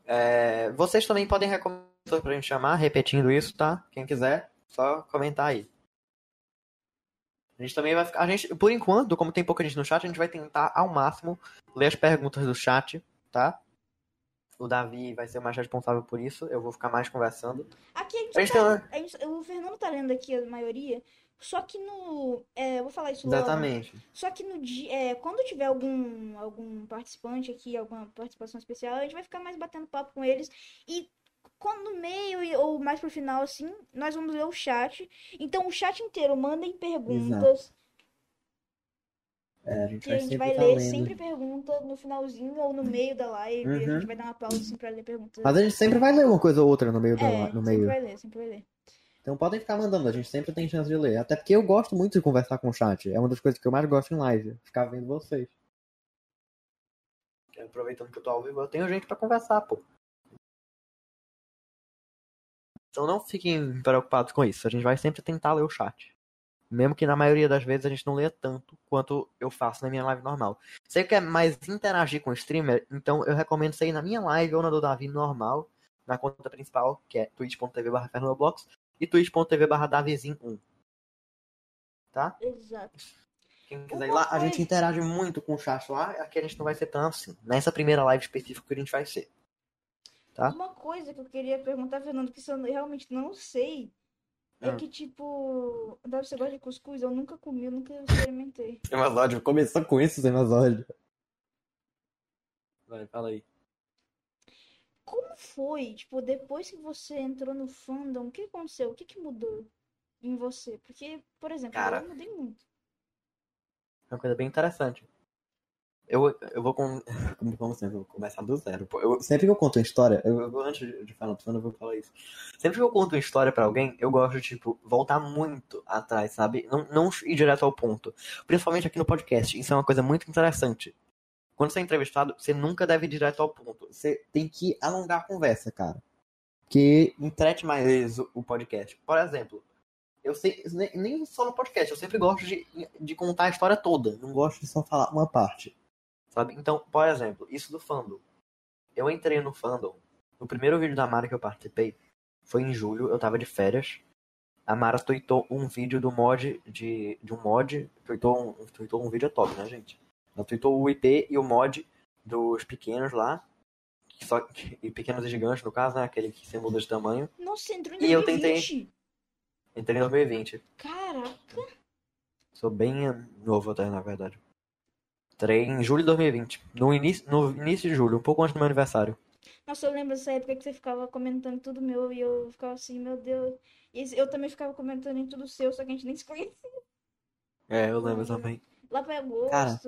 É, vocês também podem recomendar pessoas pra gente chamar, repetindo isso, tá? Quem quiser, só comentar aí. A gente também vai ficar. A gente, por enquanto, como tem pouca gente no chat, a gente vai tentar ao máximo ler as perguntas do chat, tá? O Davi vai ser o mais responsável por isso, eu vou ficar mais conversando. Aqui a gente, A gente tá, a gente- o Fernando tá lendo aqui a maioria, só que no. É, eu vou falar isso logo. Exatamente. Só que no dia, é, quando tiver algum, algum participante aqui, alguma participação especial, a gente vai ficar mais batendo papo com eles. E quando no meio ou mais pro final, assim, nós vamos ler o chat. Então o chat inteiro mandem perguntas. É, a gente Que a gente vai tá ler lendo. sempre pergunta no finalzinho ou no meio da live. A Uhum. gente vai dar uma pausa assim pra ler perguntas. Mas a gente sempre vai ler uma coisa ou outra no meio. da- é, no sempre meio. vai ler, sempre vai ler. Então podem ficar mandando, a gente sempre tem chance de ler. Até porque eu gosto muito de conversar com o chat. É uma das coisas que eu mais gosto em live. Ficar vendo vocês. Aproveitando que eu tô ao vivo, eu tenho gente pra conversar, pô. Então não fiquem preocupados com isso. A gente vai sempre tentar ler o chat. Mesmo que na maioria das vezes a gente não leia tanto quanto eu faço na minha live normal. Se você quer mais interagir com o streamer, então eu recomendo você ir na minha live ou na do Davi normal, na conta principal, que é twitch.tv barra fernandoblox e twitch.tv barra davizin1. Tá? Exato. Quem quiser ir lá, a gente interage muito com o chat lá, aqui a gente não vai ser tão assim. Nessa primeira live específica que a gente vai ser. Tá? Uma coisa que eu queria perguntar, Fernando, que eu realmente não sei, é Ah. que, tipo, deve você gosta de cuscuz? Eu nunca comi, eu nunca experimentei. Semazódio, começou com isso, Semazódio. Vai, fala aí. Como foi, tipo, depois que você entrou no fandom, o que aconteceu? O que que mudou em você? Porque, por exemplo, Cara. eu mudei muito. É uma coisa bem interessante. Eu, eu vou com. Como, sempre, eu vou começar do zero. Eu, sempre que eu conto uma história, eu, eu- antes de- falar do eu vou falar isso. Sempre que eu conto uma história pra alguém, eu gosto tipo, voltar muito atrás, sabe? Não, não ir direto ao ponto. Principalmente aqui no podcast. Isso é uma coisa muito interessante. Quando você é entrevistado, você nunca deve ir direto ao ponto. Você tem que alongar a conversa, cara. Que entrete mais o, podcast. Por exemplo, eu sei, nem só no podcast, eu sempre gosto de, de contar a história toda. Não gosto de só falar uma parte. Sabe? Então, por exemplo, isso do fandom. Eu entrei no fandom. No primeiro vídeo da Mara que eu participei, foi em julho, eu tava de férias. A Mara tweetou um vídeo do mod de, de um mod. Tweetou um, tweetou um vídeo top, né, gente? Ela tweetou o IP e o mod dos pequenos lá. que Só, e pequenos e gigantes, no caso, né? Aquele que se muda de tamanho. Nossa, entrou em E eu 2020. Entrei em 2020. Caraca, Sou bem novo até, na verdade. Entrei em julho de 2020. No início, no início de julho, um pouco antes do meu aniversário. nossa, eu lembro dessa época que você ficava comentando tudo meu e eu ficava assim, meu Deus. E eu também ficava comentando em tudo seu, só que a gente nem se conhecia. É, eu lembro também. Lá pra agosto. Cara.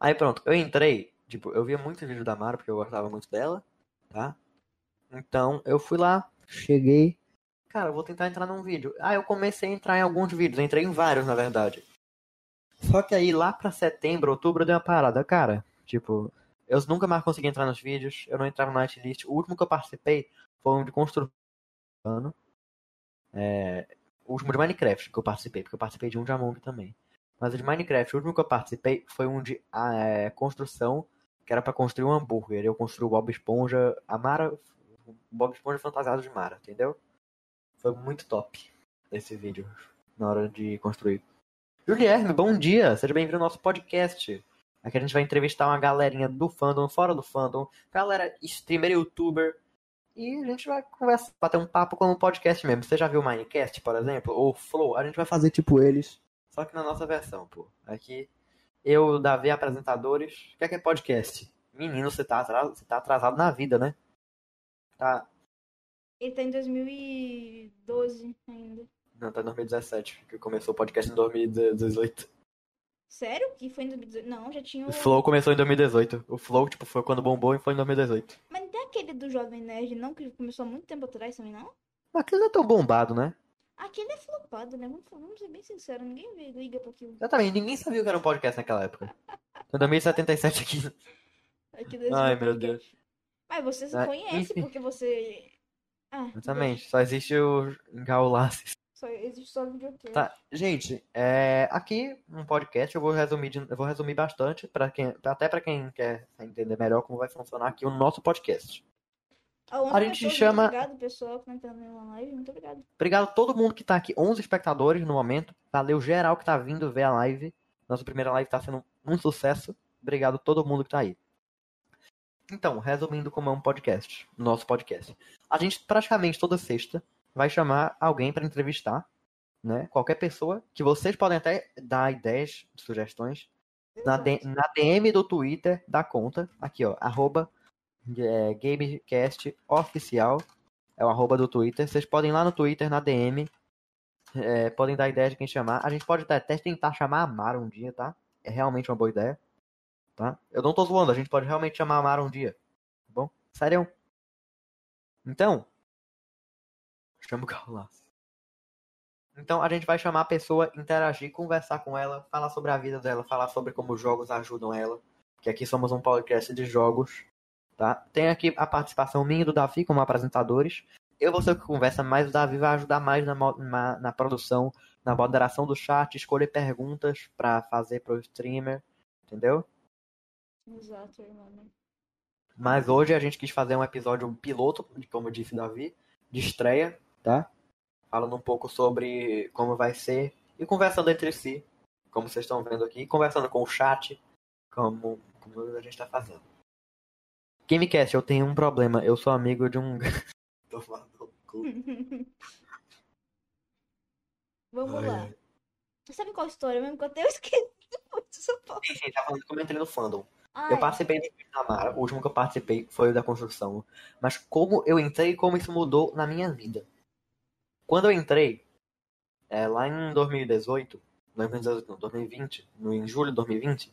Aí pronto, eu entrei, tipo, eu via muito vídeo da Mara, porque eu gostava muito dela, tá? Então, eu fui lá, cheguei. Cara, eu vou tentar entrar num vídeo. Ah, eu comecei a entrar em alguns vídeos, entrei em vários, na verdade. Só que aí, lá pra setembro, outubro, eu dei uma parada. Cara, tipo, eu nunca mais consegui entrar nos vídeos, eu não entrava no Nightlist. O último que eu participei foi um de construção. É, o último de Minecraft que eu participei, porque eu participei de um de Among também. Mas o de Minecraft, o último que eu participei foi um de ah, é, construção, que era pra construir um hambúrguer. Eu construí o Bob Esponja, a Mara, o Bob Esponja fantasiado de Mara, entendeu? Foi muito top esse vídeo, na hora de construir. Guilherme, bom dia, seja bem-vindo ao nosso podcast. Aqui a gente vai entrevistar uma galerinha do fandom, fora do fandom, galera streamer, youtuber, e a gente vai conversar, bater um papo como um podcast mesmo. Você já viu o Minecast, por exemplo? Ou Flow? A gente vai fazer tipo eles, só que na nossa versão, pô. Aqui, eu, Davi, apresentadores. O que é que é podcast? Menino, você tá atrasado, você tá atrasado na vida, né? Tá. Ele tá em 2012 ainda. Não, tá em 2017, que começou o podcast em 2018. Sério? Que foi em 2018? Não, já tinha O o... Flow começou em 2018. O Flow, tipo, foi quando bombou e foi em 2018. Mas não tem aquele do Jovem Nerd, não? Que começou há muito tempo atrás também, não? Mas aquele não é tão bombado, né? Aquele é flopado, né? Vamos, vamos ser bem sinceros, ninguém vê- liga pra aquilo. Exatamente, ninguém sabia o que era um podcast naquela época. Então 2077 aqui. Aquilo é Ai, meu podcast. Mas você se Ah, conhece enfim. porque você. Ah, Exatamente, só existe o Gaulaces. Só existe só videocast. Tá, gente, é, aqui um podcast eu vou resumir, de- eu vou resumir bastante para quem, até para quem quer entender melhor como vai funcionar aqui o nosso podcast. A, 11 a gente chama- Muito obrigado, pessoal, que tá na live. Muito obrigado. Obrigado a todo mundo que tá aqui, 11 espectadores no momento. Valeu geral que tá vindo ver a live. Nossa primeira live tá sendo um sucesso. Obrigado a todo mundo que tá aí. Então, resumindo como é um podcast, nosso podcast. A gente praticamente toda sexta vai chamar alguém para entrevistar, né? Qualquer pessoa que vocês podem até dar ideias, sugestões na, D- na DM do Twitter da conta, aqui ó, arroba é, Gamecast Oficial, é o arroba do Twitter. Vocês podem ir lá no Twitter, na DM, é, podem dar ideia de quem chamar. A gente pode até tentar chamar a Mara um dia, tá? É realmente uma boa ideia, tá? Eu não tô zoando, a gente pode realmente chamar a Mara um dia, tá bom? Sério? Então, chama o Carlaço. Então a gente vai chamar a pessoa, interagir, conversar com ela, falar sobre a vida dela, falar sobre como os jogos ajudam ela. Que aqui somos um podcast de jogos, tá? Tem aqui a participação minha e do Davi como apresentadores. Eu vou ser o que conversa, mas o Davi vai ajudar mais na, na, na produção, na moderação do chat, escolher perguntas pra fazer pro streamer, entendeu? Exato, irmão. Mas hoje a gente quis fazer um episódio piloto, como disse o Davi, de estreia, tá? Falando um pouco sobre como vai ser e conversando entre si, como vocês estão vendo aqui, conversando com o chat, como, como a gente tá fazendo. Gamecast, eu tenho um problema, eu sou amigo de um. Tomar no cu. Vamos Ai, lá. ai. Sabe qual história mesmo que eu até esqueci muito Paulo? Sim, sim, tá falando como eu entrei no fandom. Ah, Eu é. participei do vídeo da Mara, o último que eu participei foi o da construção. Mas como eu entrei e como isso mudou na minha vida. Quando eu entrei, é, lá em 2018, 2018 não, 2020, no, em julho de 2020,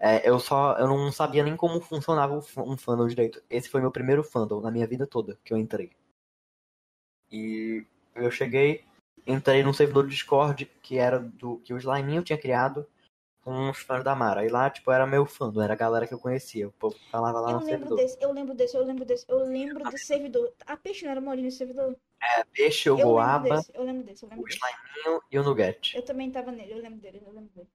é, eu só eu não sabia nem como funcionava um fandom direito. Esse foi meu primeiro fandom na minha vida toda que eu entrei. E eu cheguei, entrei num servidor do Discord que era do que o Sliminho tinha criado com os fãs da Mara. E lá, tipo, era meu fandom, era a galera que eu conhecia. O povo falava lá Eu no lembro servidor. desse, eu lembro desse, eu lembro desse, eu lembro desse servidor. A peixe não era molinho nesse servidor? É, Peixe, o Eu lembro Goaba, desse, eu lembro desse, eu lembro o desse. Sliminho e o Nugget. Eu também tava nele, eu lembro dele, eu lembro dele.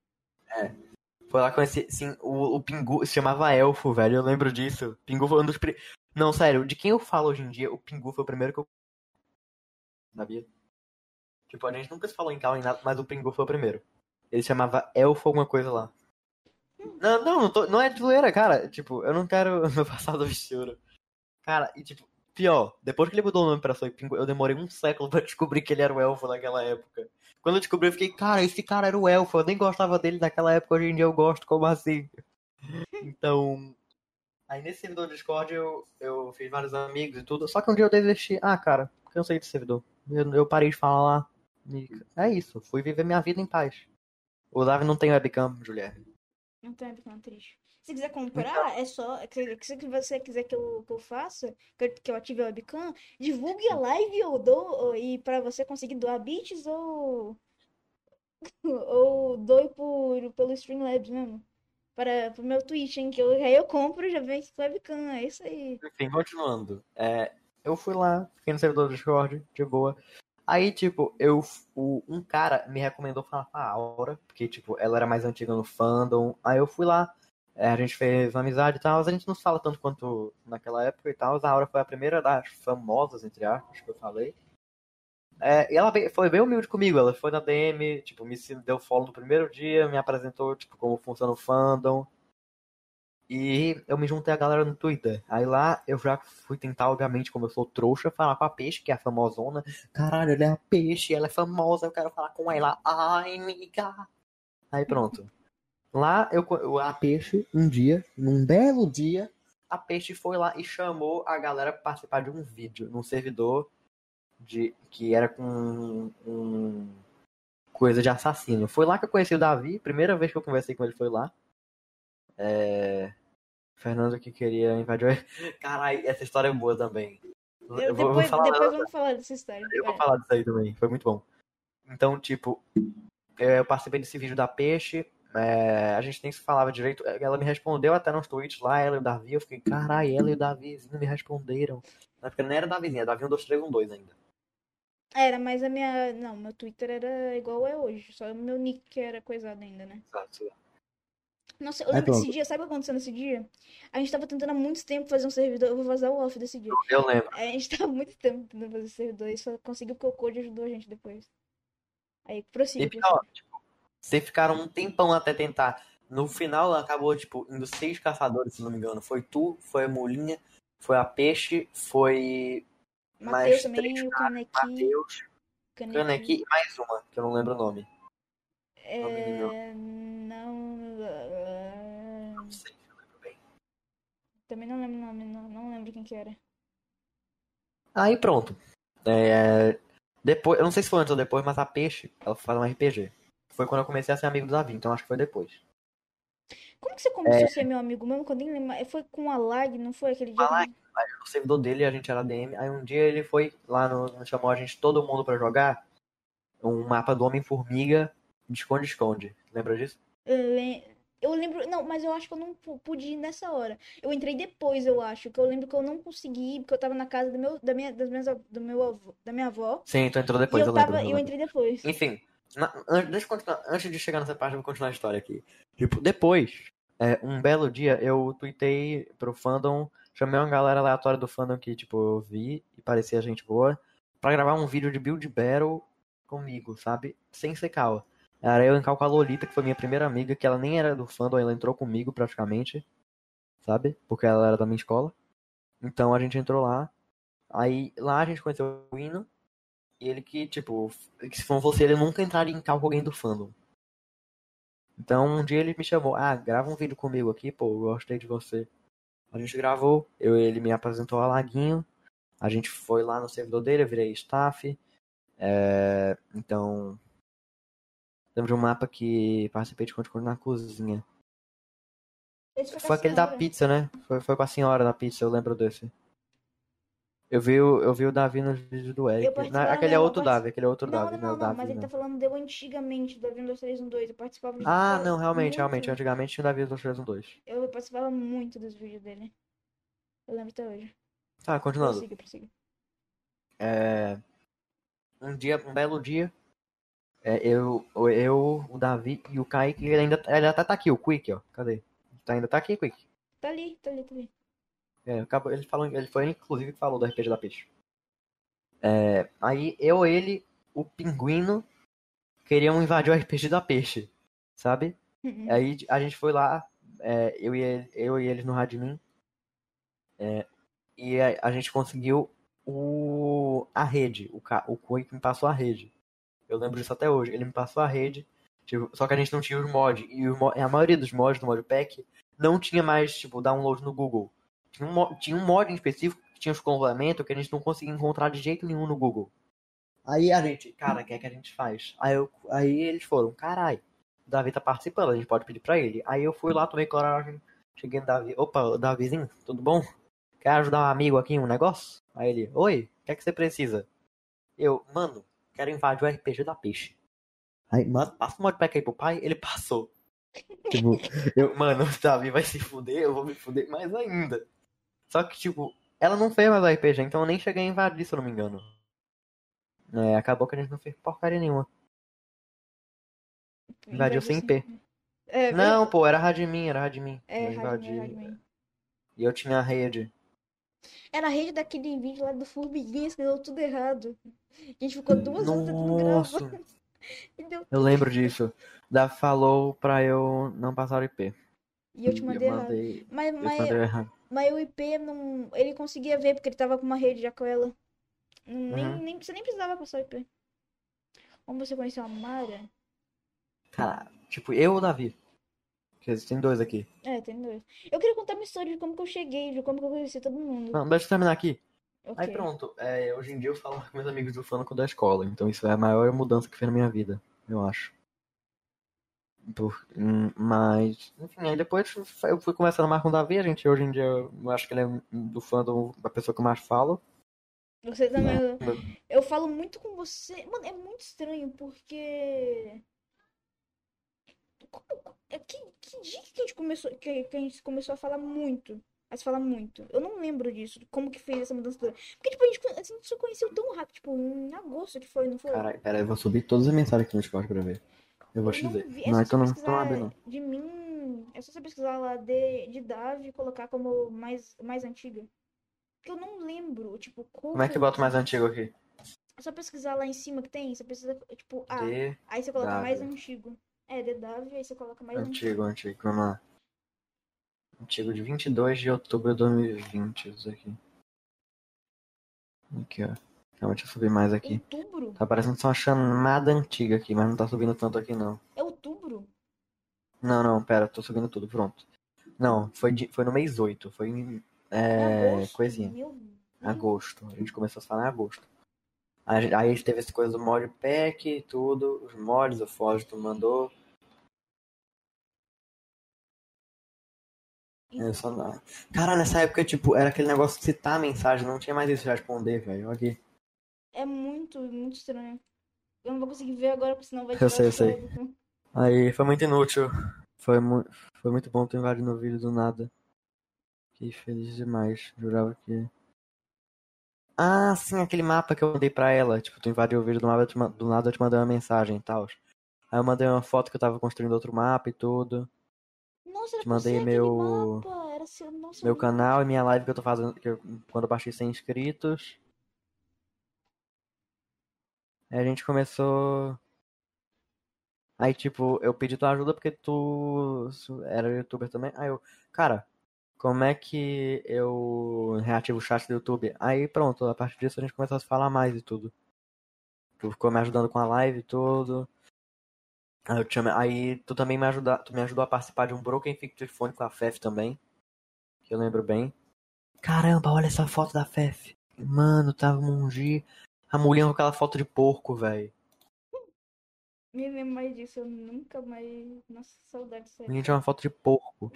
Foi lá eu conheci, sim, o, o Pingu se chamava Elfo, velho, eu lembro disso. Pingu foi um dos pri... Não, sério, de quem eu falo hoje em dia, o Pingu foi o primeiro que eu... Sabia? Tipo, a gente nunca se falou em cal em nada, mas o Pingu foi o primeiro. Ele se chamava Elfo alguma coisa lá. Não, não, não, tô- não é de zoeira, cara. Tipo, eu não quero meu passado obscuro. Cara, e tipo, pior, depois que ele mudou o nome pra Soy Pingu, eu demorei um século pra descobrir que ele era o Elfo naquela época. Quando eu descobri, eu fiquei, cara, esse cara era o Elfo, eu nem gostava dele naquela época, hoje em dia eu gosto, como assim? Então. Aí nesse servidor do Discord eu, eu fiz vários amigos e tudo, só que um dia eu desisti. Ah, cara, cansei desse servidor. Eu, eu parei de falar lá. E é isso, fui viver minha vida em paz. O Davi não tem webcam, Juliette. Não tem ficando triste. Se quiser comprar, é só. Se você quiser que eu, que eu faça, que eu, ative a webcam, divulgue a live eu dou. ou- E pra você conseguir doar bits ou. Ou doe por, pelo Streamlabs mesmo. Para pro meu Twitch, hein? Que eu, aí eu compro já vem com webcam. É isso aí. Enfim, continuando. É, eu fui lá, fiquei no servidor do Discord, de boa. Aí, tipo, eu, o, um cara me recomendou falar com a Aura, porque, tipo, ela era mais antiga no fandom. Aí eu fui lá, a gente fez uma amizade e tal. A gente não se fala tanto quanto naquela época e tal. A Aura foi a primeira das famosas, entre aspas, que eu falei. É, e ela foi bem humilde comigo. Ela foi na DM, tipo, me deu follow no primeiro dia, me apresentou, tipo, como funciona o fandom. E eu me juntei a galera no Twitter. Aí lá eu já fui tentar, obviamente, como eu sou trouxa, falar com a Peixe, que é a famosona. Caralho, ela é a Peixe, ela é famosa, eu quero falar com ela. Ai, amiga. Aí pronto. Lá eu, a Peixe, um dia, num belo dia, a Peixe foi lá e chamou a galera pra participar de um vídeo num servidor de que era com um coisa de assassino. Foi lá que eu conheci o Davi, primeira vez que eu conversei com ele foi lá. É... Fernando que queria invadir. Caralho, essa história é boa também. Eu- Eu vou- depois vamos falar dessa história. Eu vou Vai. falar disso aí também, foi muito bom. Então, tipo, é, eu participei desse vídeo da Peixe, é, a gente nem se falava direito, ela me respondeu até nos tweets lá, ela e o Davi, eu fiquei, caralho, ela e o Davizinho me responderam. Na época não era Davizinho, era Davi 12312 ainda. Era, mas a minha. Não, meu Twitter era igual é hoje. Só o meu nick que era coisado ainda, né? Exato. Nossa, eu lembro desse dia, sabe o que aconteceu nesse dia? A gente tava tentando há muito tempo fazer um servidor. Eu vou vazar o off desse dia. Eu lembro. A gente tava há muito tempo tentando fazer esse servidor e só conseguiu porque o Code ajudou a gente depois. Aí, prossiga. E pior, tipo, vocês ficaram um tempão até tentar. No final acabou, tipo, indo seis caçadores, se não me engano. Foi tu, foi a Mulinha, foi a Peixe, foi Matheus mais também, três o Kaneki. Matheus, Kaneki. Kaneki e mais uma, que eu não lembro o nome. É... Não. ah, Não sei lembro bem. Também não lembro o nome, não, não lembro quem que era. Aí pronto. É, Depois, eu não sei se foi antes ou depois, mas a Peixe, ela faz um RPG. Foi quando eu comecei a ser amigo do Davi, então acho que foi depois. Como que você começou É. a ser meu amigo mesmo? Que eu nem lembro. Foi com a lag, não foi aquele dia? A lag? No servidor dele a gente era DM, aí um dia ele foi lá no. chamou a gente, todo mundo pra jogar um mapa do Homem-Formiga de esconde-esconde. Lembra disso? Eu lem- eu lembro. Não, mas eu acho que eu não pu- pude ir nessa hora. Eu entrei depois, eu acho. Que eu lembro que eu não consegui ir, porque eu tava na casa do meu, da, minha, das minhas, do meu avô, da minha avó. Sim, tu entrou E depois, eu, eu lembro. tava, eu eu lembro. entrei depois. Enfim, na- an- deixa eu continuar. Antes de chegar nessa parte, eu vou continuar a história aqui. Tipo, depois, é, um belo dia, eu tuitei pro fandom, chamei uma galera aleatória do fandom que, tipo, eu vi e parecia gente boa, pra gravar um vídeo de Build Battle comigo, sabe? Sem ser cal. Era eu em cal com a Lolita, que foi minha primeira amiga, que ela nem era do fandom, ela entrou comigo praticamente, sabe? Porque ela era da minha escola. Então a gente entrou lá. Aí lá a gente conheceu o Hino. E ele que, tipo, se for você, ele nunca entraria em cal com alguém do fandom. Então um dia ele me chamou, ah, grava um vídeo comigo aqui, pô, eu gostei de você. A gente gravou, eu ele me apresentou a Laguinho. A gente foi lá no servidor dele, eu virei staff. É, então. Lembro de um mapa que participei de conte na cozinha. Foi aquele da pizza, né? Foi, foi com a senhora da pizza, eu lembro desse. Eu vi, o- eu vi o Davi nos vídeos do Eric. Na- aquele é outro Davi, aquele é outro Não, Davi, não, não é não, não, Davi. mas ele não. tá falando deu antigamente, do Avião 2312. Eu participava de Ah, não, realmente, realmente. muito. Antigamente tinha o Davi dos 312. Eu participava muito dos vídeos dele. Eu lembro até hoje. Tá, continuando. Prossiga, prossiga. É, um dia, um belo dia, é, eu, eu, o Davi e o Kaique, ele ainda, ele até tá aqui, o Quick, ó. Cadê? Tá, ainda tá aqui, Quick? Tá ali, tá ali, tá ali. É, acabou, ele, falou, ele foi inclusive que falou do RPG da Peixe. É, aí eu, ele, o Pinguino queriam invadir o RPG da Peixe, sabe? Uhum. Aí a gente foi lá, é, eu, e ele, eu e eles no Radmin, é, e a, a gente conseguiu o, a rede. O, o Quick me passou a rede. Eu lembro disso até hoje. Ele me passou a rede, tipo, só que a gente não tinha os mods. E a maioria dos mods do modpack não tinha mais, tipo, download no Google. Tinha um, tinha um mod em específico que tinha os complementos que a gente não conseguia encontrar de jeito nenhum no Google. Aí a gente, cara, o que é que a gente faz? Aí, eu, aí eles foram, carai, o Davi tá participando, a gente pode pedir pra ele. Aí eu fui lá, tomei coragem, cheguei no Davi, opa, Davizinho, tudo bom? Quer ajudar um amigo aqui em um negócio? Aí ele, oi, o que é que você precisa? Eu, mano, quero invadir o RPG da peixe. Aí, mano, passa o modpack aí pro pai, ele passou. Tipo, eu, mano, o Davi vai se fuder, eu vou me fuder mais ainda. Só que, tipo, ela não fez mais o RPG, então eu nem cheguei a invadir, se eu não me engano. É, acabou que a gente não fez porcaria nenhuma. Invadiu sem P. É, Não, pô, era Radmin, era Radmin. É, eu invadi. Radmin. E eu tinha a rede. Era a rede daquele vídeo lá do Formiguinhas que deu tudo errado. A gente ficou duas horas tentando gravar. Eu lembro disso. Da falou pra eu não passar o IP. E eu te mandei eu errado. mandei, Mas, eu mas, mandei errado. mas o IP não. Ele conseguia ver porque ele tava com uma rede já com ela. Nem, Uhum. nem, você nem precisava passar o IP. Como você conheceu a Mara? Cara, tipo, eu ou o Davi? Porque tem dois aqui. É, tem dois. Eu queria contar uma história de como que eu cheguei, de como que eu conheci todo mundo. Não, deixa eu terminar aqui. Ok. Aí pronto, é, hoje em dia eu falo com meus amigos do Fânico da escola, então isso é a maior mudança que fez na minha vida, eu acho. Por- hum, mas, enfim, aí depois eu fui conversando mais com o Davi, a gente hoje em dia, eu acho que ele é do fandom a pessoa que eu mais falo. Você também. Não. Eu falo muito com você. Mano, é muito estranho porque. Como- é Que, que dia que a gente começou, que, que a gente começou a falar muito? A se falar muito. Eu não lembro disso, como que fez essa mudança toda. Porque, tipo, a gente, a gente só conheceu tão rápido, tipo, em agosto que foi, não foi? Caralho, pera, eu vou subir todas as mensagens aqui no Discord pra ver. Eu vou Eu te não dizer. vi. É Não, não, você então não pesquisar não. De mim. É só você pesquisar lá de, de Davi e colocar como mais, mais antiga. Porque eu não lembro, tipo, como. Como é que bota mais antigo aqui? É só pesquisar lá em cima que tem. Você precisa, tipo, ah, D, aí você coloca mais Davi. antigo. É, de Davi, aí você coloca mais antigo. antigo, antigo, vamos lá. Antigo de 22 de outubro de 2020, isso aqui. Aqui, ó. Calma, deixa eu subir mais aqui. Outubro? Tá parecendo só uma chamada antiga aqui, mas não tá subindo tanto aqui não. É outubro? Não, não, pera, tô subindo tudo, pronto. Não, foi, de- foi no mês 8, foi em é, agosto? coisinha. Meu. Agosto. A gente começou a falar em agosto. Aí, a gente- aí teve essa coisa do modpack e tudo, os mods, o Foz tu mandou. Eu só. Cara, nessa época, tipo, era aquele negócio de citar a mensagem, não tinha mais isso de responder, velho. Olha aqui. É muito, muito estranho. Eu não vou conseguir ver agora, porque senão vai Eu sei, eu o sei. Aí foi muito inútil. Foi, mu foi muito bom ter invadido no vídeo do nada. Fiquei feliz demais. Jurava que. Ah, sim, aquele mapa que eu mandei pra ela. Tipo, tu invadiu o vídeo do mapa, ma- do nada eu te mandei uma mensagem e tal. Aí eu mandei uma foto que eu tava construindo outro mapa e tudo. Nossa, era Te mandei meu- mapa. Era seu... Nossa, Meu eu- canal e minha live que eu tô fazendo. Que eu- quando eu baixei 100 inscritos. A gente começou. Aí, tipo, eu pedi tua ajuda porque tu era youtuber também. Aí eu, cara, como é que eu reativo o chat do YouTube? Aí pronto, a partir disso a gente começou a se falar mais e tudo. Tu ficou me ajudando com a live e tudo. Aí, te aí tu também me, ajuda, tu me ajudou a participar de um Broken Victory Phone com a Fef também. Que eu lembro bem. Caramba, olha essa foto da Fef. Mano, tava Mongi. A mulher com aquela foto de porco, velho. Me lembro mais disso, eu nunca mais. Nossa, saudade A sério. gente tinha uma foto de porco.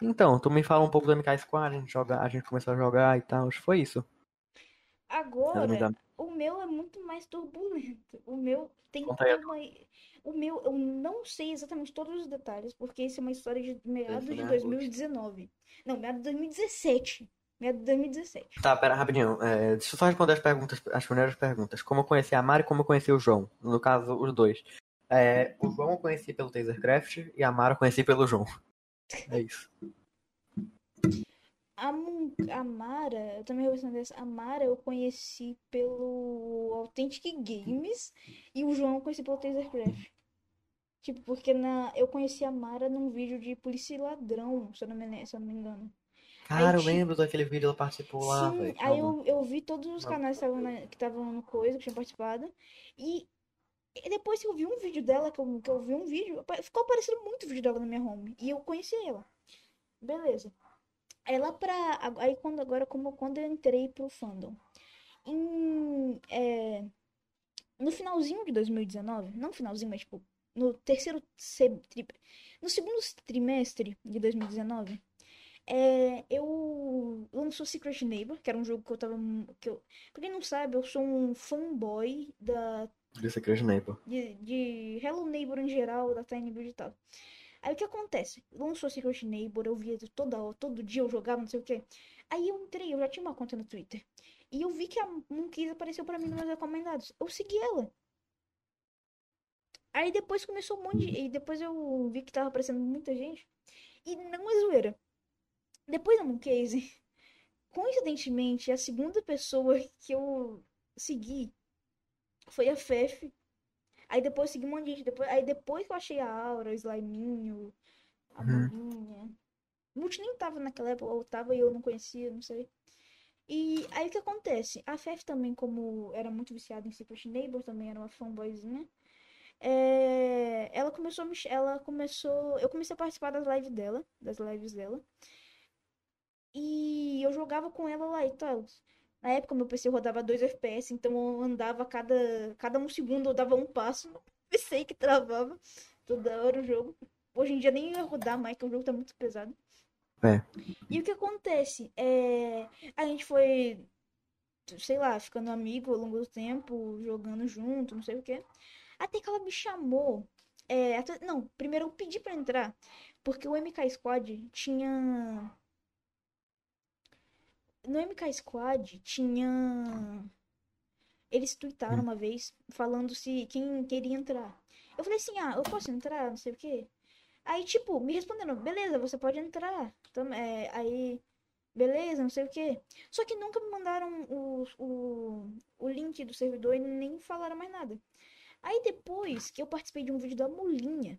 Então, tu me fala um pouco do MK Squad, a gente, joga, a gente começou a jogar e tal. Foi isso. Agora, o meu é muito mais turbulento. O meu tem aí. uma. O meu, eu não sei exatamente todos os detalhes, porque isso é uma história de meados de em 2019. Não, meados de 2017. Meados de 2017. Tá, pera, rapidinho. É, deixa eu só responder as perguntas, as primeiras perguntas. Como eu conheci a Mara e como eu conheci o João. No caso, os dois. É, o João eu conheci pelo Tasercraft e a Mara eu conheci pelo João. É isso. A, a Mara, eu também vou responder essa. A Mara eu conheci pelo Authentic Games e o João eu conheci pelo Tasercraft. Tipo, porque na, eu conheci a Mara num vídeo de polícia e ladrão, se eu não me, se eu não me engano. Cara, eu ti- lembro daquele vídeo, ela participou lá, Sim, velho. aí eu, eu vi todos os canais que estavam no coisa, que tinham participado. E, e depois que eu vi um vídeo dela, que eu, que eu vi um vídeo, ficou aparecendo muito vídeo dela na minha home. E eu conheci ela. Beleza. Aí lá pra. Aí quando agora, como quando eu entrei pro fandom. Em, é, no finalzinho de 2019, não finalzinho, mas tipo, no terceiro no segundo trimestre de 2019, é, eu lançou Secret Neighbor, que era um jogo que eu tava. Que eu, pra quem não sabe, eu sou um fanboy da, De Secret Neighbor. de, de Hello Neighbor em geral, da Tiny Build e tal. Aí o que acontece? Lançou Secret Neighbor, eu via toda, hora- todo dia eu jogava, não sei o quê. Aí eu entrei, eu já tinha uma conta no Twitter. E eu vi que a Monkeys apareceu pra mim nos meus recomendados. Eu segui ela. Aí depois começou um monte de... E depois eu vi que tava aparecendo muita gente. E não é zoeira. Depois da Mooncase, coincidentemente, a segunda pessoa que eu segui foi a Fef. Aí depois eu segui um monte de gente. Depois... Aí depois que eu achei a Aura, o Sliminho, a Uhum. Maninha. Multi nem tava naquela época, ou tava e eu não conhecia, não sei. E aí o que acontece? A Fef também, como era muito viciada em Secret Neighbor, também era uma fanboyzinha. É, ela começou a me, ch- ela começou, eu comecei a participar das lives dela, das lives dela. E eu jogava com ela lá e tal. Na época meu PC rodava 2 FPS, então eu andava cada cada um segundo eu dava um passo PC que travava toda hora o jogo. Hoje em dia nem ia rodar mais, porque o jogo tá muito pesado. É. E o que acontece? É, a gente foi sei lá, ficando amigo ao longo do tempo, jogando junto, não sei o quê. Até que ela me chamou. É, não, primeiro eu pedi pra entrar, porque o MK Squad tinha. No MK Squad tinha. Eles tweetaram uma vez falando se quem queria entrar. Eu falei assim, ah, eu posso entrar, não sei o quê. Aí, tipo, me responderam, beleza, você pode entrar. Tam- é, aí, beleza, não sei o quê. Só que nunca me mandaram o, o, o link do servidor e nem falaram mais nada. Aí depois que eu participei de um vídeo da Mulinha.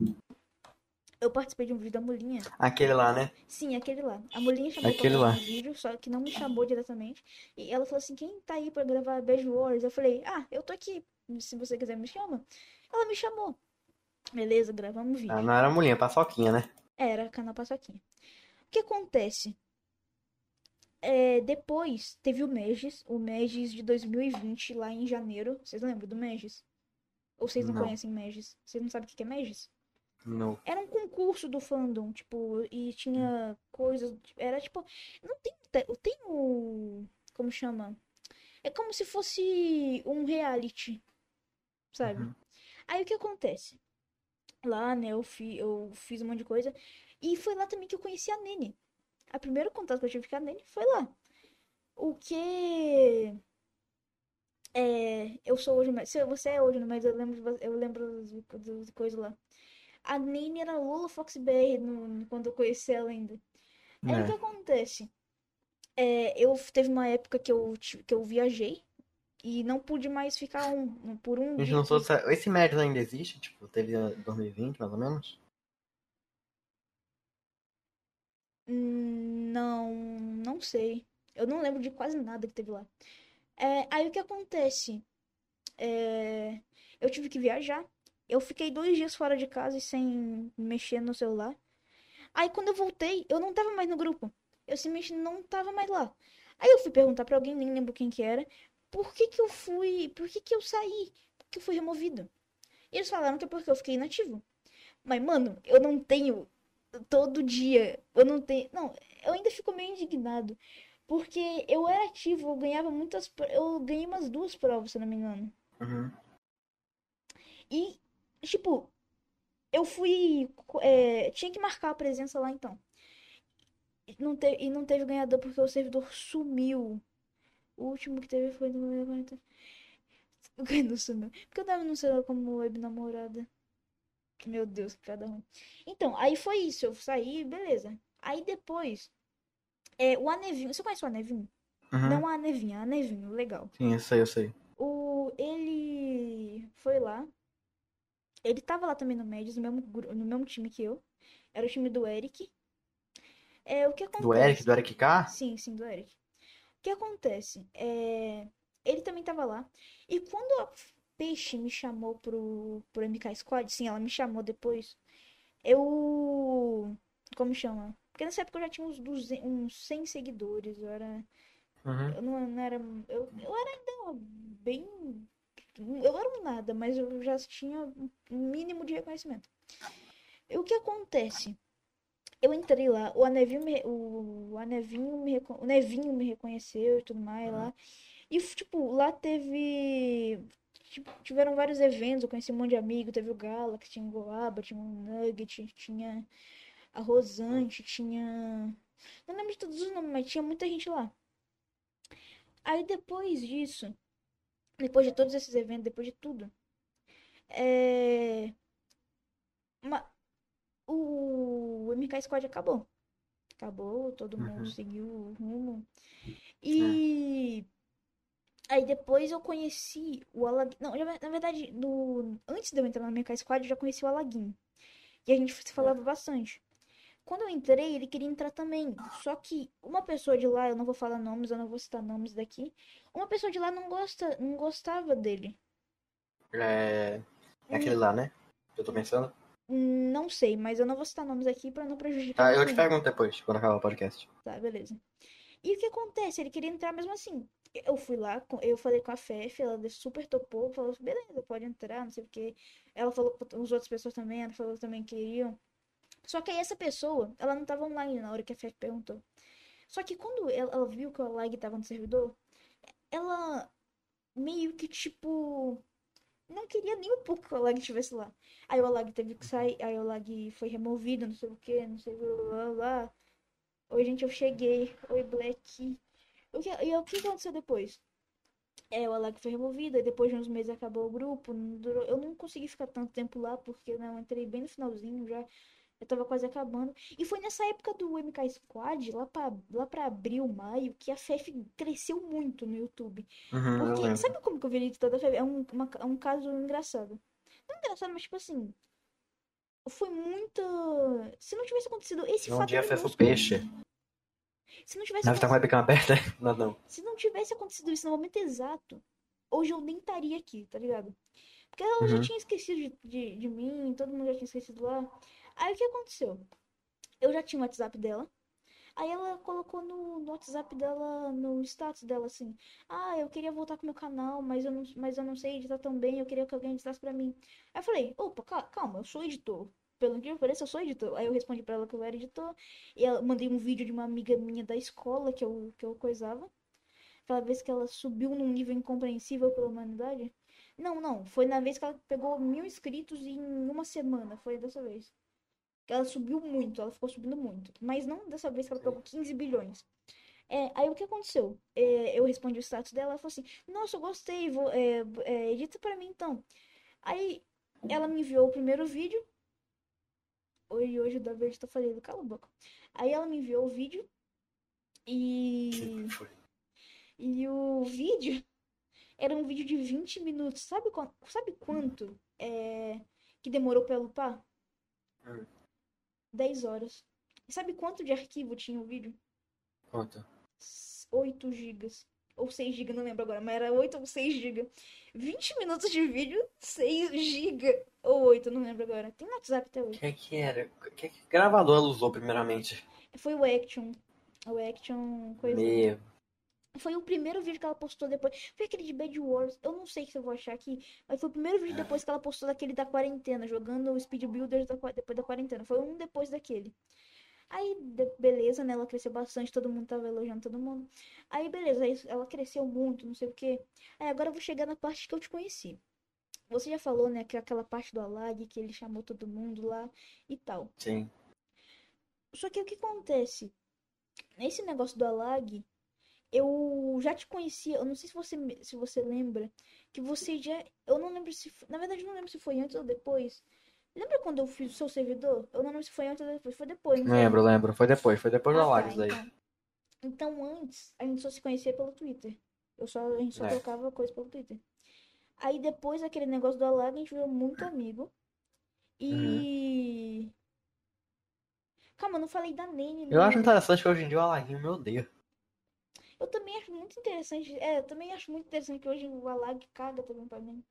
Eu participei de um vídeo da Mulinha. Aquele lá, né? Sim, aquele lá. A Mulinha chamou Aquele lá. um vídeo, só que não me chamou diretamente. E ela falou assim, quem tá aí pra gravar Bad Wars? Eu falei, ah, eu tô aqui. Se você quiser, me chama. Ela me chamou. Beleza, gravamos um vídeo. Ah, não era mulher, paçoquinha, né? Era canal Paçoquinha. O que acontece? É, depois teve o Megis, o Megis de 2020, lá em janeiro. Vocês lembram do Megis? Ou vocês não, Não. conhecem Megis? Vocês não sabem o que é Megis? Não. Era um concurso do fandom, tipo, e tinha coisas. Era tipo. Não tem. te- Tem o. Como chama? É como se fosse um reality, sabe? Uhum. Aí o que acontece? Lá, né, eu, fi, eu fiz um monte de coisa. E foi lá também que eu conheci a Nene. A primeiro contato que eu tive com a Nene foi lá. O que. É, eu sou hoje, você é hoje, mas eu lembro, eu lembro das, das coisas lá. A Nene era Lola Fox BR no, quando eu conheci ela ainda. Aí o que É. acontece? É, eu teve uma época que eu, que eu viajei e não pude mais ficar um, por um dia. se- Esse médio ainda existe? Tipo, teve em 2020, mais ou menos? Hum, Não, não sei. Eu não lembro de quase nada que teve lá. É, aí o que acontece? É, eu tive que viajar. Eu fiquei dois dias fora de casa e sem mexer no celular. Aí quando eu voltei, eu não tava mais no grupo. Eu simplesmente não tava mais lá. Aí eu fui perguntar pra alguém, nem lembro quem que era, por que que eu fui, por que que eu saí? Por que eu fui removido? E eles falaram que é porque eu fiquei inativo. Mas, mano, eu não tenho todo dia. Eu não tenho. Não, eu ainda fico meio indignado. Porque eu era ativo, eu ganhava muitas. Eu ganhei umas duas provas, se não me engano. Uhum. E, tipo, eu fui. é, tinha que marcar a presença lá então. E não, te, e não teve ganhador porque o servidor sumiu. O último que teve foi no 40. O ganhador sumiu. Porque eu tava no celular como web namorada. Meu Deus, que piada ruim. Então, aí foi isso. Eu saí, beleza. Aí depois. É, o Anevinho. Você conhece o Anevinho? Uhum. Não a Nevinha, a Nevinho, legal. Sim, eu sei, eu sei. O, ele foi lá. Ele tava lá também no Médios, no mesmo, no mesmo time que eu. Era o time do Eric. É, o que acontece? Do Eric, do Eric K? Sim, sim, do Eric. O que acontece? É, ele também tava lá. E quando a Peixe me chamou pro, pro MK Squad, sim, ela me chamou depois. Eu. Como chama? Porque nessa época eu já tinha uns, 200, uns 100 seguidores. Eu era. Uhum. Eu não, não era. Eu, eu era ainda bem. Eu era um nada, mas eu já tinha um mínimo de reconhecimento. E o que acontece? Eu entrei lá, o Anevinho me, o Anevinho me, o Nevinho me reconheceu e tudo mais lá. E, tipo, lá teve. tipo, tiveram vários eventos, eu conheci um monte de amigo. Teve o Galaxy, tinha o Goaba, tinha o Nugget, tinha a Rosante, tinha. Não lembro de todos os nomes, mas tinha muita gente lá. Aí depois disso, depois de todos esses eventos, depois de tudo, é... uma- o MK Squad acabou. Acabou, todo mundo Uhum. seguiu o rumo. E aí depois eu conheci o Alag... Não, na verdade, no... antes de eu entrar no MK Squad, eu já conheci o Alaguinho. E a gente se falava bastante. Quando eu entrei, ele queria entrar também. Só que uma pessoa de lá, eu não vou falar nomes, eu não vou citar nomes daqui. Uma pessoa de lá não gosta, não gostava dele. É. É aquele lá, né? Eu tô pensando. Não sei, mas eu não vou citar nomes aqui pra não prejudicar Tá, eu te pergunto depois, quando acabar o podcast. Tá, beleza. E o que acontece? Ele queria entrar mesmo assim. Eu fui lá, eu falei com a Fefe, ela super topou, falou, beleza, pode entrar, não sei o quê. Ela falou com as outras pessoas também, ela falou que também queriam. Só que aí essa pessoa, ela não tava online na hora que a Fefe perguntou. Só que quando ela, ela viu que o lag tava no servidor, ela meio que, tipo, não queria nem um pouco que o Alag estivesse lá. Aí o Alag teve que sair, aí o Alag foi removido, não sei o que, não sei o blá, blá. Oi, gente, eu cheguei. Oi, Black. O que, e o que aconteceu depois? É, o Alag foi removido, aí depois de uns meses acabou o grupo. Não durou, eu não consegui ficar tanto tempo lá, porque né, eu entrei bem no finalzinho já. Eu tava quase acabando. E foi nessa época do MK Squad, lá pra, lá pra abril, maio, que a FF cresceu muito no YouTube. Uhum, Porque, sabe como que eu virei editor da FF? É um, uma- é um caso engraçado. Não engraçado, mas tipo assim. Foi muita. Se não tivesse acontecido esse Um fato dia fez o minúsculo, peixe. Se não tivesse Deve estar com a webcam aberta? Não, não. se não tivesse acontecido isso no momento exato, hoje eu nem estaria aqui, tá ligado? Porque ela já Uhum. tinha esquecido de, de, de mim, todo mundo já tinha esquecido lá. Aí o que aconteceu? Eu já tinha o WhatsApp dela. Aí ela colocou no, no WhatsApp dela, no status dela assim: Ah, eu queria voltar com meu canal, mas eu não, mas eu não sei editar tão bem, eu queria que alguém editasse pra mim. Aí eu falei: Opa, ca- calma, eu sou editor. Pelo que eu pareça, eu sou editor. Aí eu respondi pra ela que eu era editor. E ela mandei um vídeo de uma amiga minha da escola que eu, que eu coisava. Aquela vez que ela subiu num nível incompreensível pela humanidade. Não, não. Foi na vez que ela pegou mil inscritos em uma semana. Foi dessa vez. Ela subiu muito, ela ficou subindo muito. Mas não dessa vez que ela pegou 15 bilhões. É, aí o que aconteceu? É, eu respondi o status dela, ela falou assim: Nossa, eu gostei, vou, é, é, edita pra mim então. Aí ela me enviou o primeiro vídeo. Hoje, hoje o da Verde tá falando, cala a boca. Aí ela me enviou o vídeo. E. E o vídeo era um vídeo de 20 minutos. Sabe, sabe quanto é, que demorou pra eu upar? Hum. 10 horas. E sabe quanto de arquivo tinha o vídeo? Conta. 8 gigas. Ou 6 gigas, não lembro agora, mas era 8 ou 6 gigas. 20 minutos de vídeo, 6 gigas. Ou 8, não lembro agora. Tem no WhatsApp até hoje. O que que era? Que, que gravador ela usou primeiramente? Foi o Action. O Action coisa. Meu. Foi o primeiro vídeo que ela postou depois. Foi aquele de Bad Wars. Eu não sei se eu vou achar aqui. Mas foi o primeiro vídeo depois que ela postou daquele da quarentena. Jogando o Speed Builders da depois da quarentena. Foi um depois daquele. Aí, beleza, né? Ela cresceu bastante. Todo mundo tava elogiando todo mundo. Aí, beleza. Aí ela cresceu muito, não sei o quê. Aí, agora eu vou chegar na parte que eu te conheci. Você já falou, né? Que é aquela parte do Alag que ele chamou todo mundo lá e tal. Sim. Só que o que acontece? Nesse negócio do Alag, eu já te conhecia, eu não sei se você, se você lembra, que você já. Eu não lembro se. Na verdade, eu não lembro se foi antes ou depois. Lembra quando eu fiz o seu servidor? Eu não lembro se foi antes ou depois. Foi depois, foi? Lembro, lembro. Foi depois. Foi depois do Ah, tá, aí. então. Então, antes, a gente só se conhecia pelo Twitter. Eu só, a gente só É. trocava coisa pelo Twitter. Aí depois, aquele negócio do Alag, a gente virou muito amigo. E. Calma, eu não falei da Nene. Eu acho interessante que hoje em dia o Alaguinho me odeia. Eu também acho muito interessante. É, eu também acho muito interessante que hoje o Alag caga também pra mim.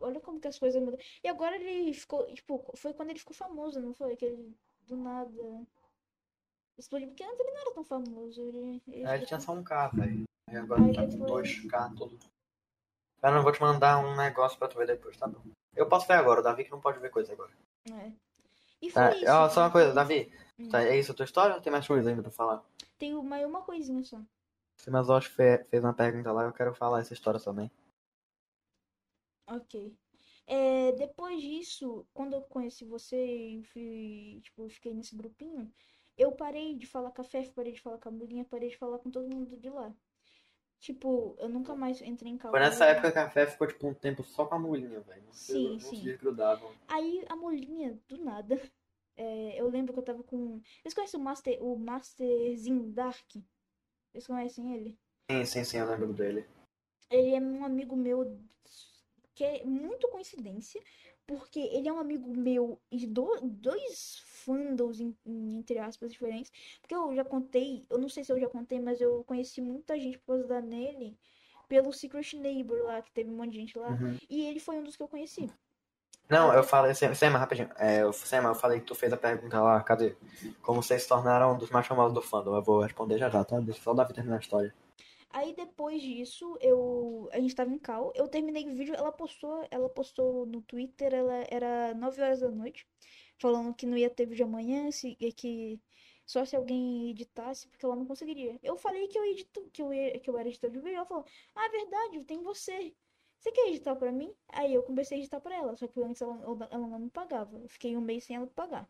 Olha como que as coisas mudam. E agora ele ficou, tipo, foi quando ele ficou famoso, não foi? Que ele do nada explodiu. Porque antes ele não era tão famoso. Ele, ele Aí ele tinha só um K, velho. E agora Aí tá com foi- 2K tudo. Cara, eu vou te mandar um negócio pra tu ver depois, tá bom? Eu posso ver agora, o Davi que não pode ver coisa agora. É. E Tá, foi isso. ó, só uma coisa, Davi. Hum. Tá, é isso a tua história ou tem mais coisa ainda pra falar? Tem uma, uma coisinha só. Se mas que fe- fez uma pergunta lá, eu quero falar essa história também. Ok. É, depois disso, quando eu conheci você e fui, tipo, fiquei nesse grupinho, eu parei de falar com a Fef, parei de falar com a Mulinha, parei de falar com todo mundo de lá. Tipo, eu nunca mais entrei em Foi calor. nessa época que a Fé ficou tipo um tempo só com a mulhinha, velho. Sim, não sim. se desgrudavam. Aí a Molinha, do nada, é, eu lembro que eu tava com. Vocês conhecem o Master, o Masterzinho Dark? Vocês conhecem ele? Sim, sim, sim, eu lembro dele. Ele é um amigo meu que é muito coincidência, porque ele é um amigo meu de do- dois fandoms, em- entre aspas, diferentes. Porque eu já contei, eu não sei se eu já contei, mas eu conheci muita gente por causa da Nelly pelo Secret Neighbor lá, que teve um monte de gente lá. Uhum. E ele foi um dos que eu conheci. Não, eu falei, Sema, rapidinho. É, eu- Sema, eu falei que tu fez a pergunta lá, cadê? Como vocês se tornaram um dos mais famosos do fandom? Eu vou responder já já, tá? Deixa só o Davi terminar a história. Aí depois disso, eu a gente tava em cal, eu terminei o vídeo, ela postou, ela postou no Twitter, ela era 9 horas da noite, falando que não ia ter vídeo amanhã, se, e que só se alguém editasse, porque ela não conseguiria. Eu falei que eu edito, que eu, que eu era editor de vídeo, ela falou, ah, é verdade, tem você. Você quer editar pra mim? Aí eu comecei a editar pra ela, só que antes ela, ela não me pagava. Eu fiquei um mês sem ela pagar.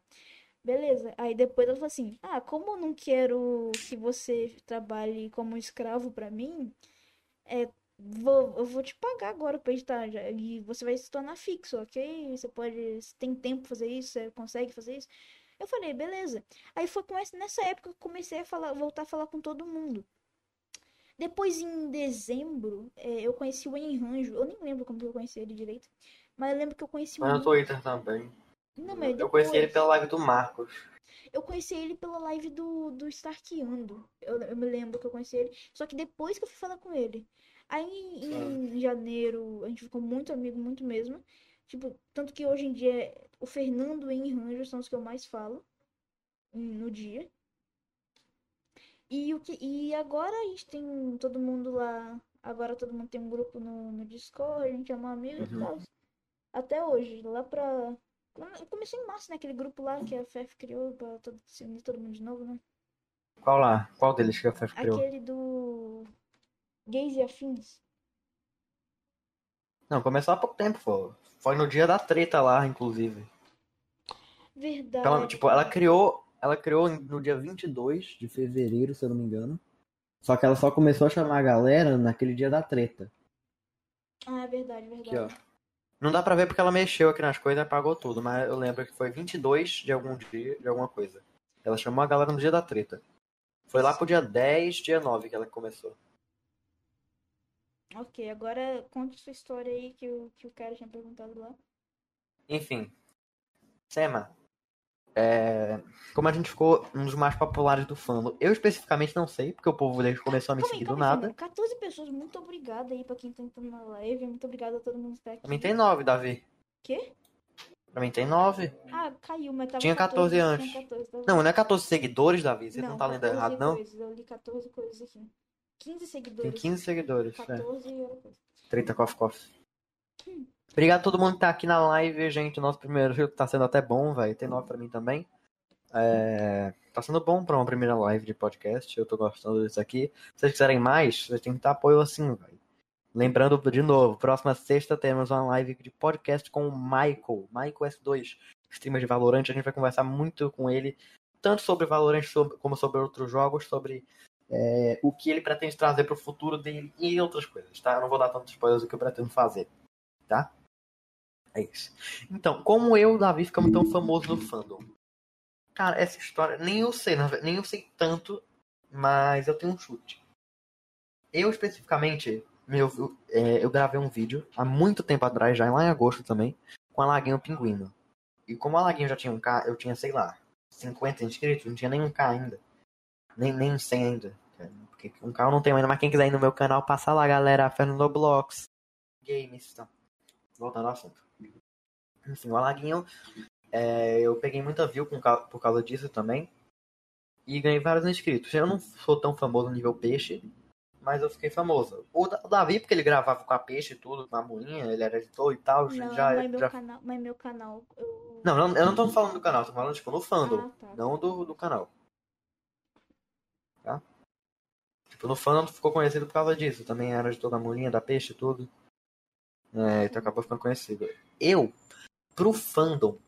Beleza. Aí depois ela falou assim: Ah, como eu não quero que você trabalhe como escravo pra mim, é, vou, eu vou te pagar agora pra editar. já- E você vai se tornar fixo, ok? Você pode. Você tem tempo pra fazer isso? Você consegue fazer isso? Eu falei, beleza. Aí foi com essa, nessa época que eu comecei a falar, voltar a falar com todo mundo. Depois, em dezembro, é, eu conheci o Enranjo. Eu nem lembro como que eu conheci ele direito. Mas eu lembro que eu conheci Mas no muito. Twitter também. Não, mas Eu conheci ele depois. pela live do Marcos. Eu conheci ele pela live do, do Starkeando. Eu, eu me lembro que eu conheci ele. Só que depois que eu fui falar com ele. Aí em janeiro a gente ficou muito amigo, muito mesmo. Tipo, tanto que hoje em dia o Fernando e o Ranjo são os que eu mais falo hum, no dia. E, o que, e agora a gente tem todo mundo lá. Agora todo mundo tem um grupo no, no Discord, a gente é um amigo e Uhum. tal. Até hoje, lá pra. Começou em março, né? Aquele grupo lá que a FF criou pra todo, se unir todo mundo de novo, né? Qual lá? Qual deles que a FF criou? Aquele do. Gays e Afins. Não, começou há pouco tempo, pô. Foi no dia da treta lá, inclusive. Verdade. Então, tipo, ela criou, ela criou no dia 22 de fevereiro, se eu não me engano. Só que ela só começou a chamar a galera naquele dia da treta. Ah, é verdade, verdade. Aqui, ó. Não dá pra ver porque ela mexeu aqui nas coisas e apagou tudo, mas eu lembro que foi 22 de algum dia, de alguma coisa. Ela chamou a galera no dia da treta. Foi lá pro dia 10, dia 9 que ela começou. Ok, agora conte sua história aí que o, que o cara tinha perguntado lá. Enfim. Sema. É... Como a gente ficou um dos mais populares do fandom. Eu especificamente não sei, porque o povo dele começou a me seguir do nada. calma aí. 14 pessoas, muito obrigada aí pra quem tá entrando na live. Muito obrigada a todo mundo que tá aqui. Pra mim tem 9, Davi. Quê? Pra mim tem 9. Ah, caiu, mas tava Tinha 14 tinha antes. 14, tava- Não, não é 14 seguidores, Davi. Você não, tá lendo 14 errado, não? Coisas. Eu li 14 coisas aqui. 15 Tem seguidores. 15 seguidores. É. 14 e outra coisa. Treta Coffee Coffee. Obrigado a todo mundo que tá aqui na live, gente. Nosso primeiro jogo tá sendo até bom, velho. Tem 9 pra mim também. É... Tá sendo bom pra uma primeira live de podcast. Eu tô gostando disso aqui. Se vocês quiserem mais, vocês têm que dar apoio assim, velho. Lembrando de novo, próxima sexta temos uma live de podcast com o Michael, Michael S2, streamer de Valorant. A gente vai conversar muito com ele, tanto sobre Valorant como sobre outros jogos, sobre é, o que ele pretende trazer pro futuro dele e outras coisas, tá? Eu não vou dar tantos spoilers do que eu pretendo fazer, tá? É isso. Então, como eu e o Davi ficamos tão famosos no fandom? Cara, essa história, nem eu sei, nem eu sei tanto, mas eu tenho um chute. Eu especificamente, meu, é, eu gravei um vídeo há muito tempo atrás, já lá em agosto também, com a Laguinho Pinguino. E como a Laguinho já tinha um K, eu tinha, sei lá, 50 inscritos, não tinha nem um K ainda. Nem, nem 100 ainda. Porque um K eu não tenho ainda, mas quem quiser ir no meu canal, passa lá, galera. Fernando Blocks. Games, tá. Voltando ao assunto. Enfim, o Alaguinho, é, eu peguei muita view com por causa disso também. E ganhei vários inscritos. Eu não sou tão famoso no nível peixe, mas eu fiquei famoso. O Da- Davi, porque ele gravava com a peixe e tudo, com a mulinha, ele era editor e tal. Não, já, mas meu já... canal, mas meu canal. Eu... Não, não, eu não tô falando do canal, tô falando tipo no fandom. Ah, tá. Não do, do canal. Tá? Tipo, no fandom ficou conhecido por causa disso. Também era de toda a mulinha, da peixe e tudo. É, então acabou ficando conhecido. Eu, pro fandom,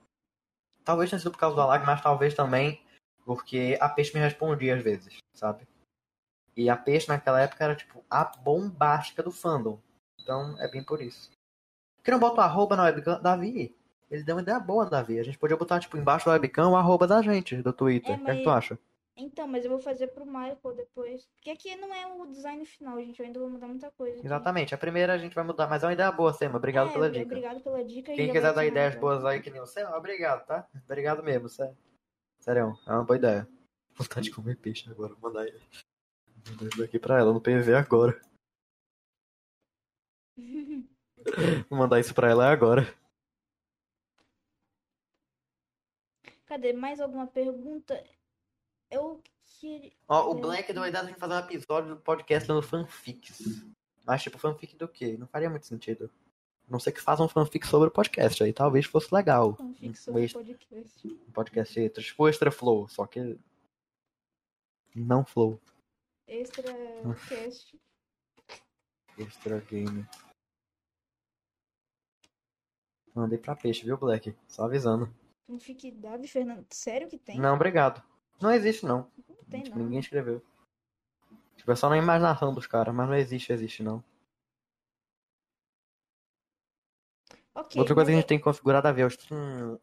talvez tenha sido por causa do Alag, mas talvez também porque a peixe me respondia às vezes, sabe? E a peixe naquela época era tipo a bombástica do fandom. Então é bem por isso. Por que não bota o arroba na webcam? Davi, ele deu uma ideia boa, Davi. A gente podia botar, tipo, embaixo da webcam o arroba da gente, do Twitter. É, O que, é que mas- tu acha? Então, mas eu vou fazer pro Michael depois. Porque aqui não é o design final, gente. Eu ainda vou mudar muita coisa. aqui. Exatamente. A primeira a gente vai mudar, mas é uma ideia boa, Sema. Obrigado É, pela dica. Obrigado pela dica. Quem quiser dar ideias nada. boas aí que nem o Sema, obrigado, tá? Obrigado mesmo, sério. Sério, é uma boa ideia. Vontade de comer peixe agora, vou mandar ele. Vou mandar isso aqui pra ela no PV agora. Vou mandar isso pra ela agora. Cadê? Mais alguma pergunta? Eu queria. Ó, o. Black deu a ideia de a gente fazer um episódio do podcast lendo fanfics. Mas, tipo, fanfic do quê? Não faria muito sentido. A não sei que façam um fanfic sobre o podcast aí. Talvez fosse legal. Fanfic sobre extra- podcast. um podcast extra, tipo o Extra Flow, só que Não flow. Extra cast. Extra game. Mandei pra peixe, viu, Black? Só avisando. Não fique Davi Fernando. Sério que tem? Não, obrigado. Não existe, não. Não tem, Tipo, não. Ninguém escreveu. Tipo, é só na imaginação dos caras, mas não existe, existe não. Ok. Outra coisa que a gente tem configurado a ver é os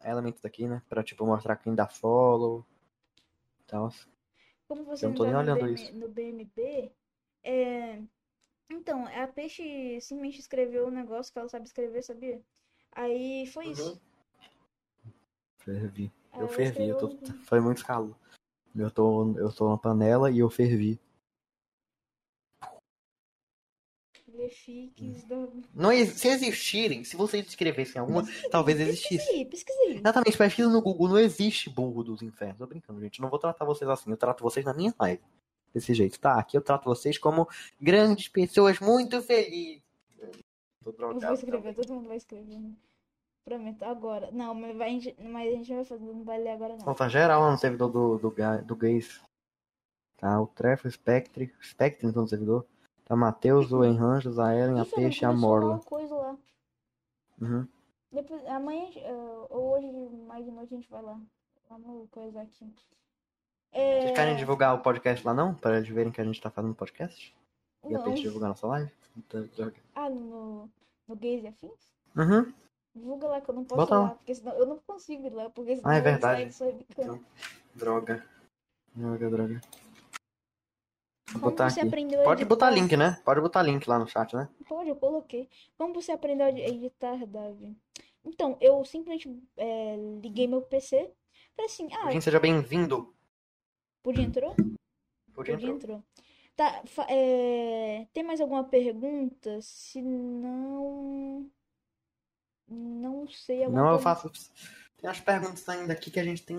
elementos aqui, né? Pra, tipo, mostrar quem dá follow e tal. Como você Eu não tô nem no, olhando BM isso. no BMB, é... Então, a Peixe simplesmente escreveu um negócio que ela sabe escrever, sabia? Aí foi isso. Fervi. Eu fervi, eu tô... foi muito calor. Eu tô, eu tô na panela e eu fervi. Não, ex- se existirem, se vocês escrevessem alguma, talvez existisse. Pesquisa aí. Exatamente, pesquisa no Google, não existe burro dos infernos. Tô brincando, gente. Não vou tratar vocês assim, eu trato vocês na minha live. Desse jeito, tá? Aqui eu trato vocês como grandes pessoas muito felizes. Tô Eu drogado. vou escrever, todo mundo vai escrever. Prometo, agora. Não, mas, vai, a gente- mas a gente não vai fazer, não vai ler agora não. Tá geral lá no servidor do, do, Ga- do Gays. Tá, o Trefo, o Spectre. Spectre então no servidor. Tá Matheus, o Enranjos, a Ellen, a Peixe e a Morla. coisa lá. Uhum. Depois, amanhã, ah, ou hoje, mais de noite, a gente vai lá. Vamos coisar aqui. É... Vocês querem divulgar o podcast lá não? Para eles verem que a gente tá fazendo podcast? E a Não. Peixe divulgar nossa live? Então. Ah, no, no Gays e Afins? Uhum. Divulga lá que eu não posso Bota ir lá. porque senão eu não consigo ir lá, porque senão Ah, é eu verdade. sair só bicando. Droga. Droga, droga. Vou Como botar você aqui. aprendeu a Pode botar link, né? Pode botar link lá no chat, né? Pode, eu coloquei. Como você aprendeu a editar, Davi? Então, eu simplesmente é, liguei meu PC. Falei assim, ah, Gente, seja bem-vindo. podia entrou? Podia Podia entrar. entrou. Tá, é, tem mais alguma pergunta? Se não... Não sei. alguma Não, eu faço. Tem umas perguntas ainda aqui que a gente tem.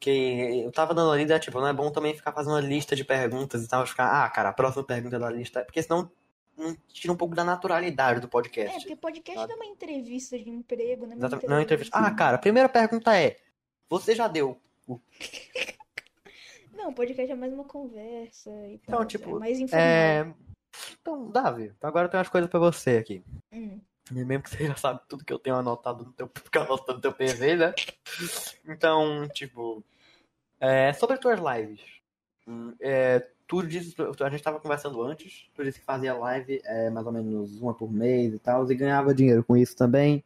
Que eu tava dando uma lida, tipo, não é bom também ficar fazendo uma lista de perguntas e tal. Ficar, ah, cara, a próxima pergunta é da lista. Porque senão não tira um pouco da naturalidade do É, podcast. porque podcast sabe? não é uma entrevista de emprego, né? Exatamente. Não é entrevista. Ah, cara, a primeira pergunta é: Você já deu? Não, podcast é mais uma conversa e Então, tal. tipo, é mais informal. É. Então, Davi, agora eu tenho umas coisas pra você aqui. Hum. Mesmo que você já sabe tudo que eu tenho anotado no teu, anotando no teu PV, né? Então, tipo, é, sobre as tuas lives. Hum, É, tu disse, a gente tava conversando antes, tu disse que fazia live é, mais ou menos uma por mês e tal, e ganhava dinheiro com isso também.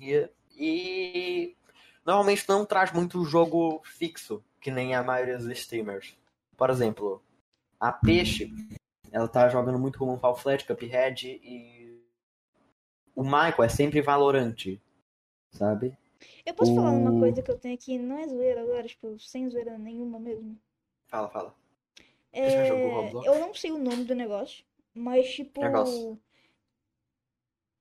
E, e normalmente não traz muito jogo fixo, que nem a maioria dos streamers. Por exemplo, a Peixe, ela tá jogando muito como um Fall Flat, Cuphead e o Michael é sempre Valorante, sabe? Eu posso falar uma O- coisa que eu tenho aqui, não é zoeira agora, tipo, sem zoeira nenhuma mesmo. Fala, fala. É, já jogou Roblox? eu não sei o nome do negócio, mas tipo. Negócio.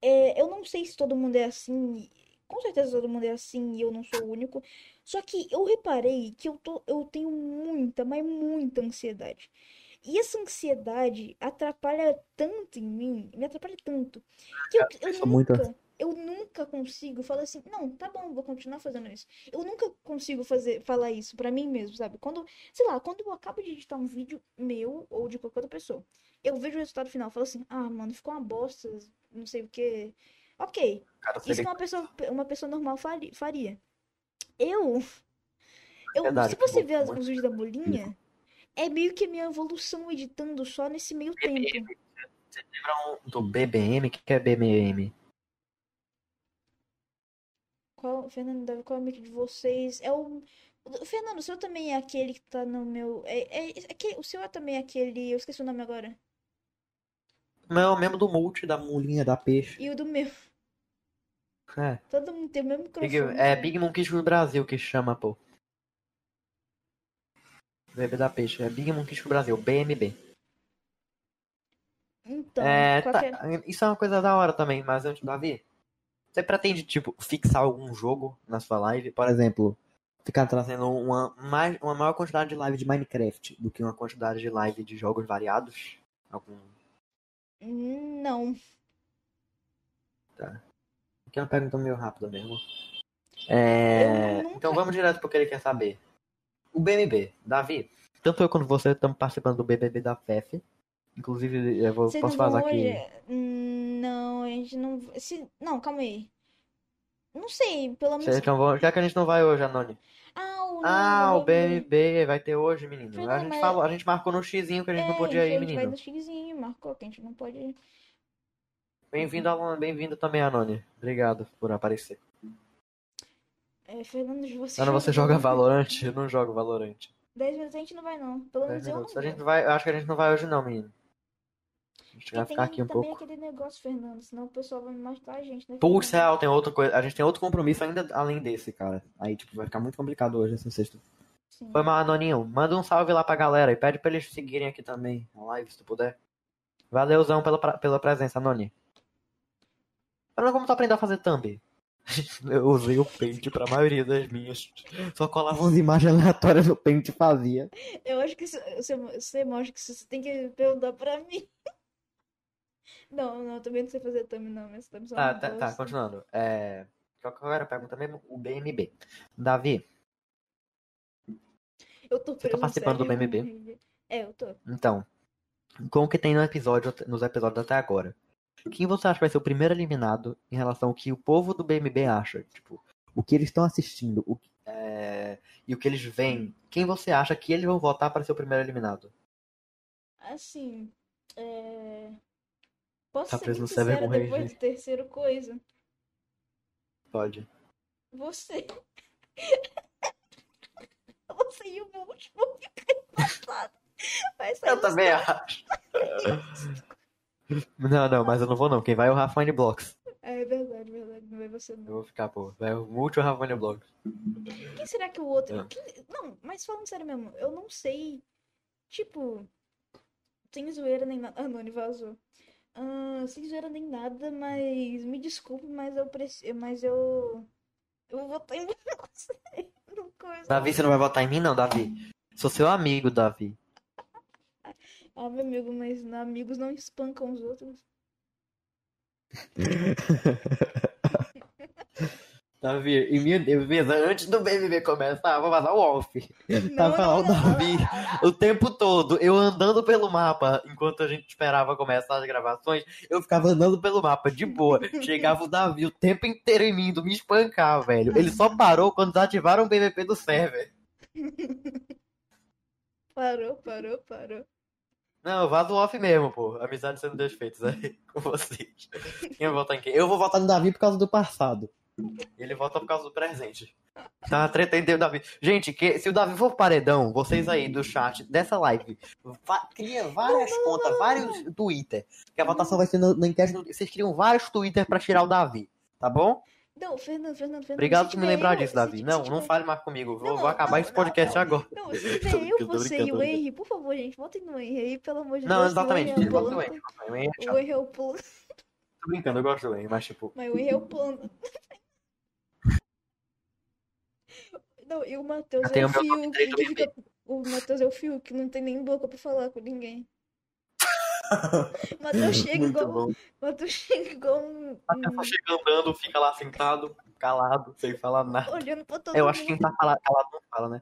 É, eu não sei se todo mundo é assim. Com certeza todo mundo é assim e eu não sou o único. Só que eu reparei que eu, tô, eu tenho muita, mas muita ansiedade. E essa ansiedade atrapalha tanto em mim, me atrapalha tanto, que eu, eu sou muito nunca, eu nunca consigo falar assim, não, tá bom, vou continuar fazendo isso. Eu nunca consigo fazer, falar isso pra mim mesmo, sabe? Quando, sei lá, quando eu acabo de editar um vídeo meu ou de qualquer outra pessoa, eu vejo o resultado final, falo assim, ah, mano, ficou uma bosta, não sei o quê. Ok, Cara, isso que uma pessoa, uma pessoa normal fari- faria. Eu. eu Verdade, se você ver os vídeos da Molinha, é meio que a minha evolução editando só nesse meio tempo. Você lembra um do BBM? O que é BBM? Qual, Fernando, Davi, qual é o mic de vocês? É o. Fernando, o seu também é aquele que tá no meu. É, é, é que, o seu é também aquele. Eu esqueci o nome agora. Não, mesmo do multi, da mulinha, da peixe. E o do meu. É, Todo mundo tem o mesmo Big, microfone. é Big Monkey no Brasil que chama, pô. Bebê da peixe, é Big Monkey no Brasil, BMB. Então, É, tá, qualquer... isso é uma coisa da hora também, mas antes, Davi, você pretende, tipo, fixar algum jogo na sua live? Por exemplo, ficar trazendo uma, mais, uma maior quantidade de live de Minecraft do que uma quantidade de live de jogos variados? Algum... Não. Aqui é uma pergunta meio rápida mesmo. É, Então vamos direto pro que ele quer saber. O BMB. Davi, tanto eu quanto você estamos participando do BBB da FEF. Inclusive, eu vou, Vocês posso não falar aqui. Hum, Não, a gente não. Se... Não, calma aí. Não sei, pelo menos. Vocês não vão... Já que a gente não vai hoje, Anônimo. Ah, o, Ah, não, o BMB vai ter hoje, menino. A Fernando, gente mas- falou, a gente marcou no xizinho que a gente não É, podia ir, a gente vai menino. no xizinho, marcou que a gente não pode ir. Bem-vindo, Alana. Bem-vindo também, Anônimo. Obrigado por aparecer. É, Fernando, você. Ana, você joga Valorant? Eu não jogo Valorant. 10 minutos a gente não vai, não. Pelo menos eu não. A gente vai, eu acho que a gente não vai hoje não, menino. A gente vai ficar aqui um pouco. aquele negócio, Fernando, senão o pessoal vai matar a gente, né? Fernando? real, tem outra coisa. A gente tem outro compromisso ainda além desse, cara. Aí, tipo, vai ficar muito complicado hoje esse sexto. Sim. Foi mal, Anoninho. Manda um salve lá pra galera e pede pra eles seguirem aqui também a live, se tu puder. Valeuzão pela, pela presença, Anoni. Olha como tu aprendeu a fazer thumb. Eu usei o Paint pra maioria das minhas. Só colava umas imagens aleatórias no Paint e fazia. Eu acho que isso- você, você mostra que você tem que perguntar pra mim. Não, não, eu também não sei fazer thumb, não, mas thumb só Tá, uma tá, tá, bosta. continuando. É... Qual que era a pergunta mesmo? O BMB. Davi, Eu tô Você tá participando do sério, BMB? É, eu tô. então. Com o que tem no episódio, nos episódios até agora. Quem você acha que vai ser o primeiro eliminado em relação ao que o povo do BMB acha? Tipo, o que eles estão assistindo o que- é, e o que eles veem. Quem você acha que eles vão votar para ser o primeiro eliminado? Assim, é... Posso Tá ser preso no sincera com depois do terceiro coisa? Pode. Você. Você e o meu último fica empatado. Eu também acho. Não, não, mas eu não vou não. Quem vai é o Rafa Blocks. É verdade, verdade. Não é você Eu não. vou ficar, pô. Vai o multi Rafa Blocks. Quem será que o outro. É. Quem- Não, mas falando sério mesmo, eu não sei. Tipo. Sem zoeira nem nada. Ah, Noni vazou. Ah, sem zoeira nem nada, mas. Me desculpe, mas eu preciso. Mas eu. Eu vou votar em você. Não. Davi, você não vai votar em mim, não, Davi. Sou seu amigo, Davi. Ah, meu amigo, mas não- amigos não espancam os outros. Davi, em minha defesa, antes do BBB começar, vou vazar o off. Não, Tava lá o. Davi o tempo todo, eu andando pelo mapa, enquanto a gente esperava começar as gravações, eu ficava andando pelo mapa, de boa. Chegava o Davi o tempo inteiro em mim, indo me espancar, velho. Ele só parou quando desativaram o BBB do server. Parou, parou, parou. Não, eu vazo off mesmo, pô. Amizade sendo desfeitos aí com vocês. Quem vai votar em quem? Eu vou votar no Davi por causa do passado. Ele vota por causa do presente. Tá treta o Davi. Gente, que, se o Davi for paredão, vocês aí do chat dessa live, cria várias contas, vários Twitter. Que a votação vai ser na, na enquete. Vocês criam vários Twitter pra tirar o Davi. Tá bom? Não, Fernando, Fernando, Fernando. Obrigado por me lembrar eu- disso, Davi. Não, não fale mais comigo. Vou, Não, vou acabar não, esse não, podcast não. agora. Não, se tiver eu, você e o. Henry, por favor, gente, votem no Henry aí, pelo amor de Não, Deus. que exatamente. Henry o. Henry. O Henry é O. Henry é o planta. Tô brincando, eu gosto do Henry, mas tipo. Mas o Henry é o planta. Não, e o Matheus Eu é o fica. O Matheus é o fio que não tem nem boca pra falar com ninguém. O Matheus chega Muito igual. O Matheus chega igual um. Até chega andando, fica lá sentado, calado, sem falar nada. olhando pra todo Eu mundo. acho que quem tá cala- calado não fala, né?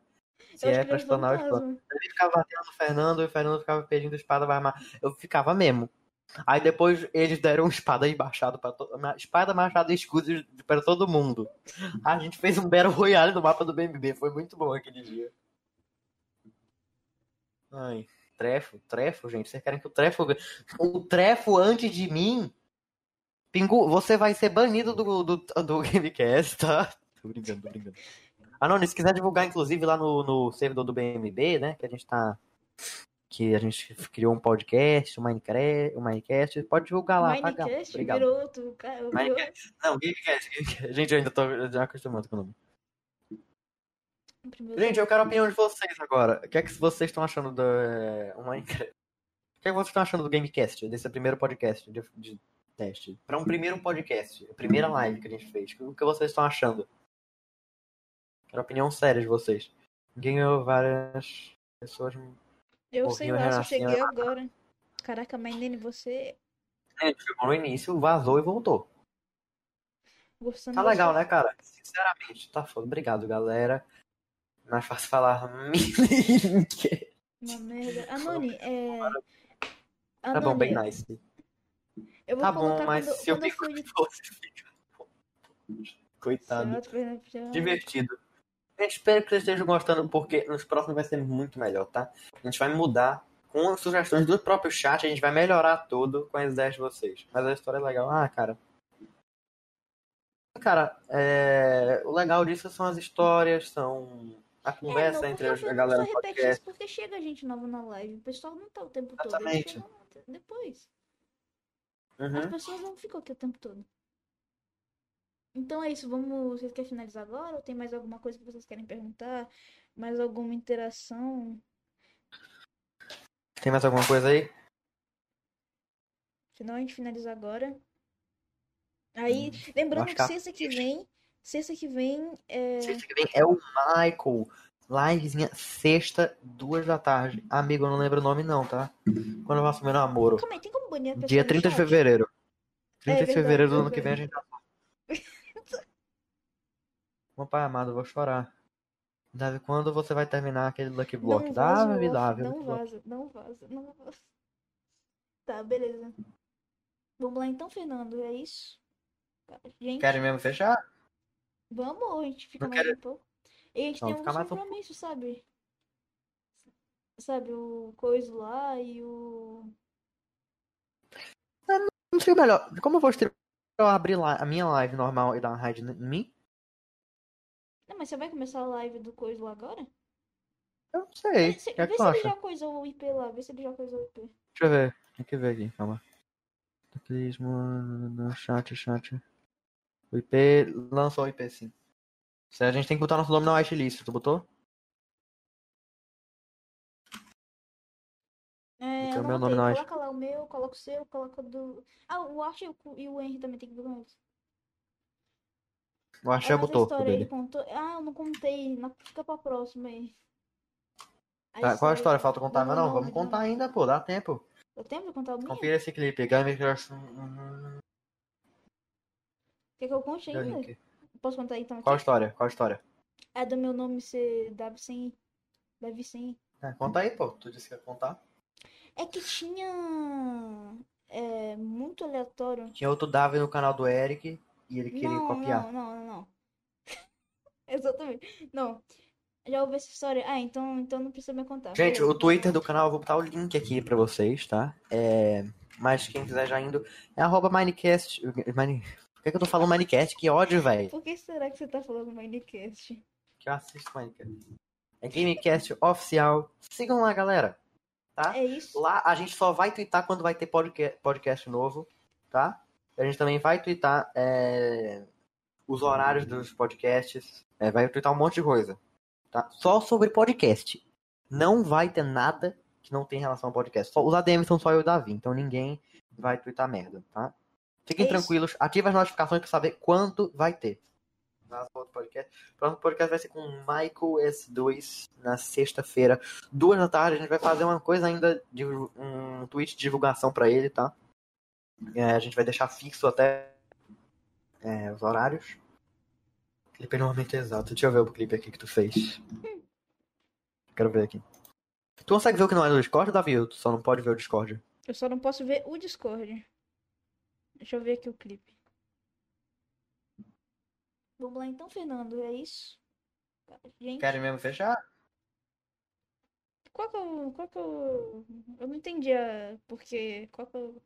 Se Eu é pra explanar, eu explano. Ele ficava batendo no Fernando e o Fernando ficava pedindo espada, vai armar. Eu ficava mesmo. Aí depois eles deram espada e machado pra to... espada, machado e escudo pra todo mundo. A gente fez um Battle Royale no mapa do BMB, foi muito bom aquele dia. Ai, trefo, trefo, gente. Vocês querem que o trefo. O trefo antes de mim. Pingu, você vai ser banido do, do, do Gamecast, tá? Tô brincando, tô brincando. Ah, não, se quiser divulgar, inclusive, lá no, no servidor do BMB, né? Que a gente tá. Que a gente criou um podcast, um Minecraft, um Minecast. Pode divulgar lá. Minecast Obrigado. virou outro. Minecast. Não, Gamecast, Gamecast. Gente, eu ainda tô já acostumado com o nome. Gente, eu quero a opinião de vocês agora. O que é que vocês estão achando do é, o Minecraft? O que é que vocês estão achando do Gamecast, desse primeiro podcast de, de teste? Para um primeiro podcast, a primeira live que a gente fez. O que vocês estão achando? Quero a opinião séria de vocês. Ganhou várias pessoas. Eu sei eu lá, só nasci, cheguei eu- agora. Caraca, mas Nene, você gente ficou no início, vazou e voltou. gostando Tá legal, né, cara? Sinceramente, tá foda. Obrigado, galera. Mais fácil falar Mini. Uma merda. Anoni, é. Tá bom, bem Anoni, nice. eu vou Tá bom, mas quando, se eu quando eu fico fui de você fica. Coitado. Divertido. Eu espero que vocês estejam gostando, porque nos próximos vai ser muito melhor, tá? A gente vai mudar com as sugestões do próprio chat, a gente vai melhorar tudo com as ideias de vocês. Mas a história é legal. Ah, cara. Cara, é... o legal disso são as histórias, são a É, conversa não, entre a Fernando galera repete podcast. isso porque chega gente nova na live. O pessoal não tá o tempo todo. Exatamente. Eles chegam depois. Uhum. As pessoas não ficam aqui o tempo todo. Então é isso, vamos. Vocês querem finalizar agora? Ou tem mais alguma coisa que vocês querem perguntar? Mais alguma interação? Tem mais alguma coisa aí? Senão a gente finaliza agora. Aí, Hum, lembrando que sexta que vem. Sexta que vem é. Sexta que vem é o Michael. Livezinha sexta, duas da tarde. Amigo, eu não lembro o nome não, tá? Quando eu faço meu namoro. Calma aí, tem como banir a pessoa Dia no 30 de fevereiro. 30 É de verdade, fevereiro do ano que vem a gente tá. Meu pai amado, eu vou chorar. Davi, quando você vai terminar aquele Lucky Block? Não Davi, Davi, não vaza, não vaza, não vaza. Tá, beleza. Vamos lá então, Fernando, é isso? Gente, Querem mesmo fechar? Vamos ou a gente fica Não mais quero- um pouco? E a gente Não, tem alguns um compromissos, sabe? Sabe, o coisa lá e o... Não sei melhor. Como eu vou eu abrir lá a minha live normal e dar uma raid em mim? Não, mas você vai começar a live do coisa lá agora? Eu não sei. Vê se, O é vê se ele já coisou o IP lá, vê se ele já coisou o IP. Deixa eu ver. Tem que ver aqui, calma. Teclismo no chat, chat. O IP. Lançou o IP sim. A gente tem que botar nosso nome na whitelist, tu botou? É, eu meu não nome não acho. Coloca lá o meu, coloca o seu, coloca o do... Ah, o Art e o, o Henry também tem que ver com eles. Que É, já botou o dele. contou. Ah, eu não contei. na- Fica pra próxima aí. Tá, qual a história? Falta contar? Mas não, Não, vamos não. contar ainda, pô, dá tempo. Eu tenho pra contar o minha? Confira esse clipe. Game Crush. Quer que eu conte ainda? Posso contar então aqui? Qual a história? Qual a história? É do meu nome ser Davi sem. Davi sem. É, conta aí, pô. Tu disse que ia contar. É que tinha. É muito aleatório. Tinha outro Davi no canal do Eric e ele queria não, copiar. não, não, não, não. Exatamente. Não. Já ouvi essa história? Ah, então, então não precisa me contar. Gente, o Twitter do canal, eu vou botar o link aqui pra vocês, tá? É... Mas quem quiser já indo, é arroba Minecast. Mine... Por que, que eu tô falando Minecast? Que ódio, velho. Por que será que você tá falando Minecast? Que eu assisto Minecast. É Gamecast oficial. Sigam lá, galera. Tá? É isso? Lá a gente só vai twittar quando vai ter podca- podcast novo, tá? A gente também vai twittar é, os horários dos podcasts. é, vai twittar um monte de coisa. Tá? Só sobre podcast. Não vai ter nada que não tem relação ao podcast. Só, os ADMs são só eu e o Davi, então ninguém vai twittar merda, tá? Fiquem É tranquilos, ative as notificações pra saber quando vai ter. Nosso outro podcast. O próximo podcast vai ser com o Michael S2 na sexta-feira, duas da tarde. A gente vai fazer uma coisa ainda de um tweet de divulgação pra ele, tá? É, a gente vai deixar fixo até é, os horários. Clipe no momento exato. Deixa eu ver o clipe aqui que tu fez. Quero ver aqui. Tu consegue ver o que não é no Discord, Davi? Tu só não pode ver o Discord? Eu só não posso ver o Discord. Deixa eu ver aqui o clipe. Vamos lá então, Fernando. É isso? Gente, Querem mesmo fechar? qual que o. Qual que o. Eu não entendi a. Porque. Qual que o.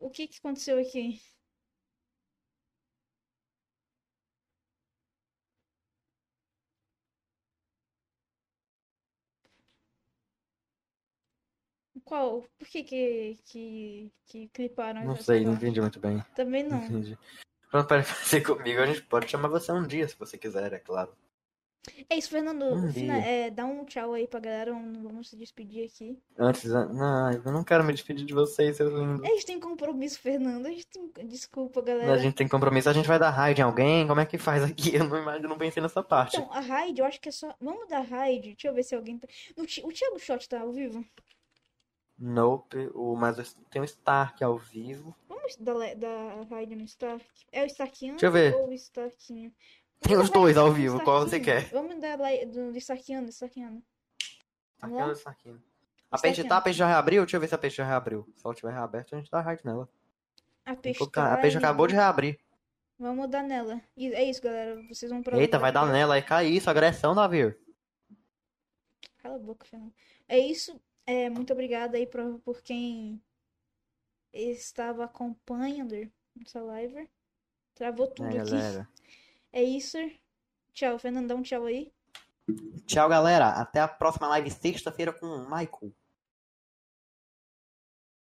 O que que aconteceu aqui? Qual? Por que que. que, que cliparam Não sei, não entendi muito bem. Também Não entendi. Pronto, para fazer comigo, a gente pode chamar você um dia, se você quiser, é claro. É isso, Fernando. Um fina- é, dá um tchau aí pra galera. Vamos vamos se despedir aqui. Antes, não, eu não quero me despedir de vocês, seus lindos. A gente tem compromisso, Fernando. A gente tem... Desculpa, galera. A gente tem compromisso, a gente vai dar raid em alguém, como é que faz aqui? Eu não imagino, não pensei nessa parte. Então, a raid, eu acho que é só. Vamos dar raid. Deixa eu ver se alguém. tá- o Thiago Shot tá ao vivo? Nope, o, mas tem o Stark ao vivo. Vamos dar, le- dar raid no Stark? É o Starkinho Deixa eu ver. ou o Starkinho? Tem os dois ao vivo, qual você quer? Vamos dar lá do, do. Vamos lá? Aquela saquinha. A peixe tá, a peixe já reabriu? Deixa eu ver se a peixe já reabriu. Se ela tiver reaberto, a gente dá raid nela. A peixe, A tá peixe aí. acabou de reabrir. Vamos dar nela. E é isso, galera. Vocês vão provar. Eita, vai dar nela aí, cair isso, agressão, Davi. Cala a boca, Fernando. É isso. É, muito obrigada aí por, por quem estava acompanhando essa live. Travou tudo É, aqui. galera. É isso. Tchau, um tchau aí. Tchau, galera. Até a próxima live sexta-feira com o Michael.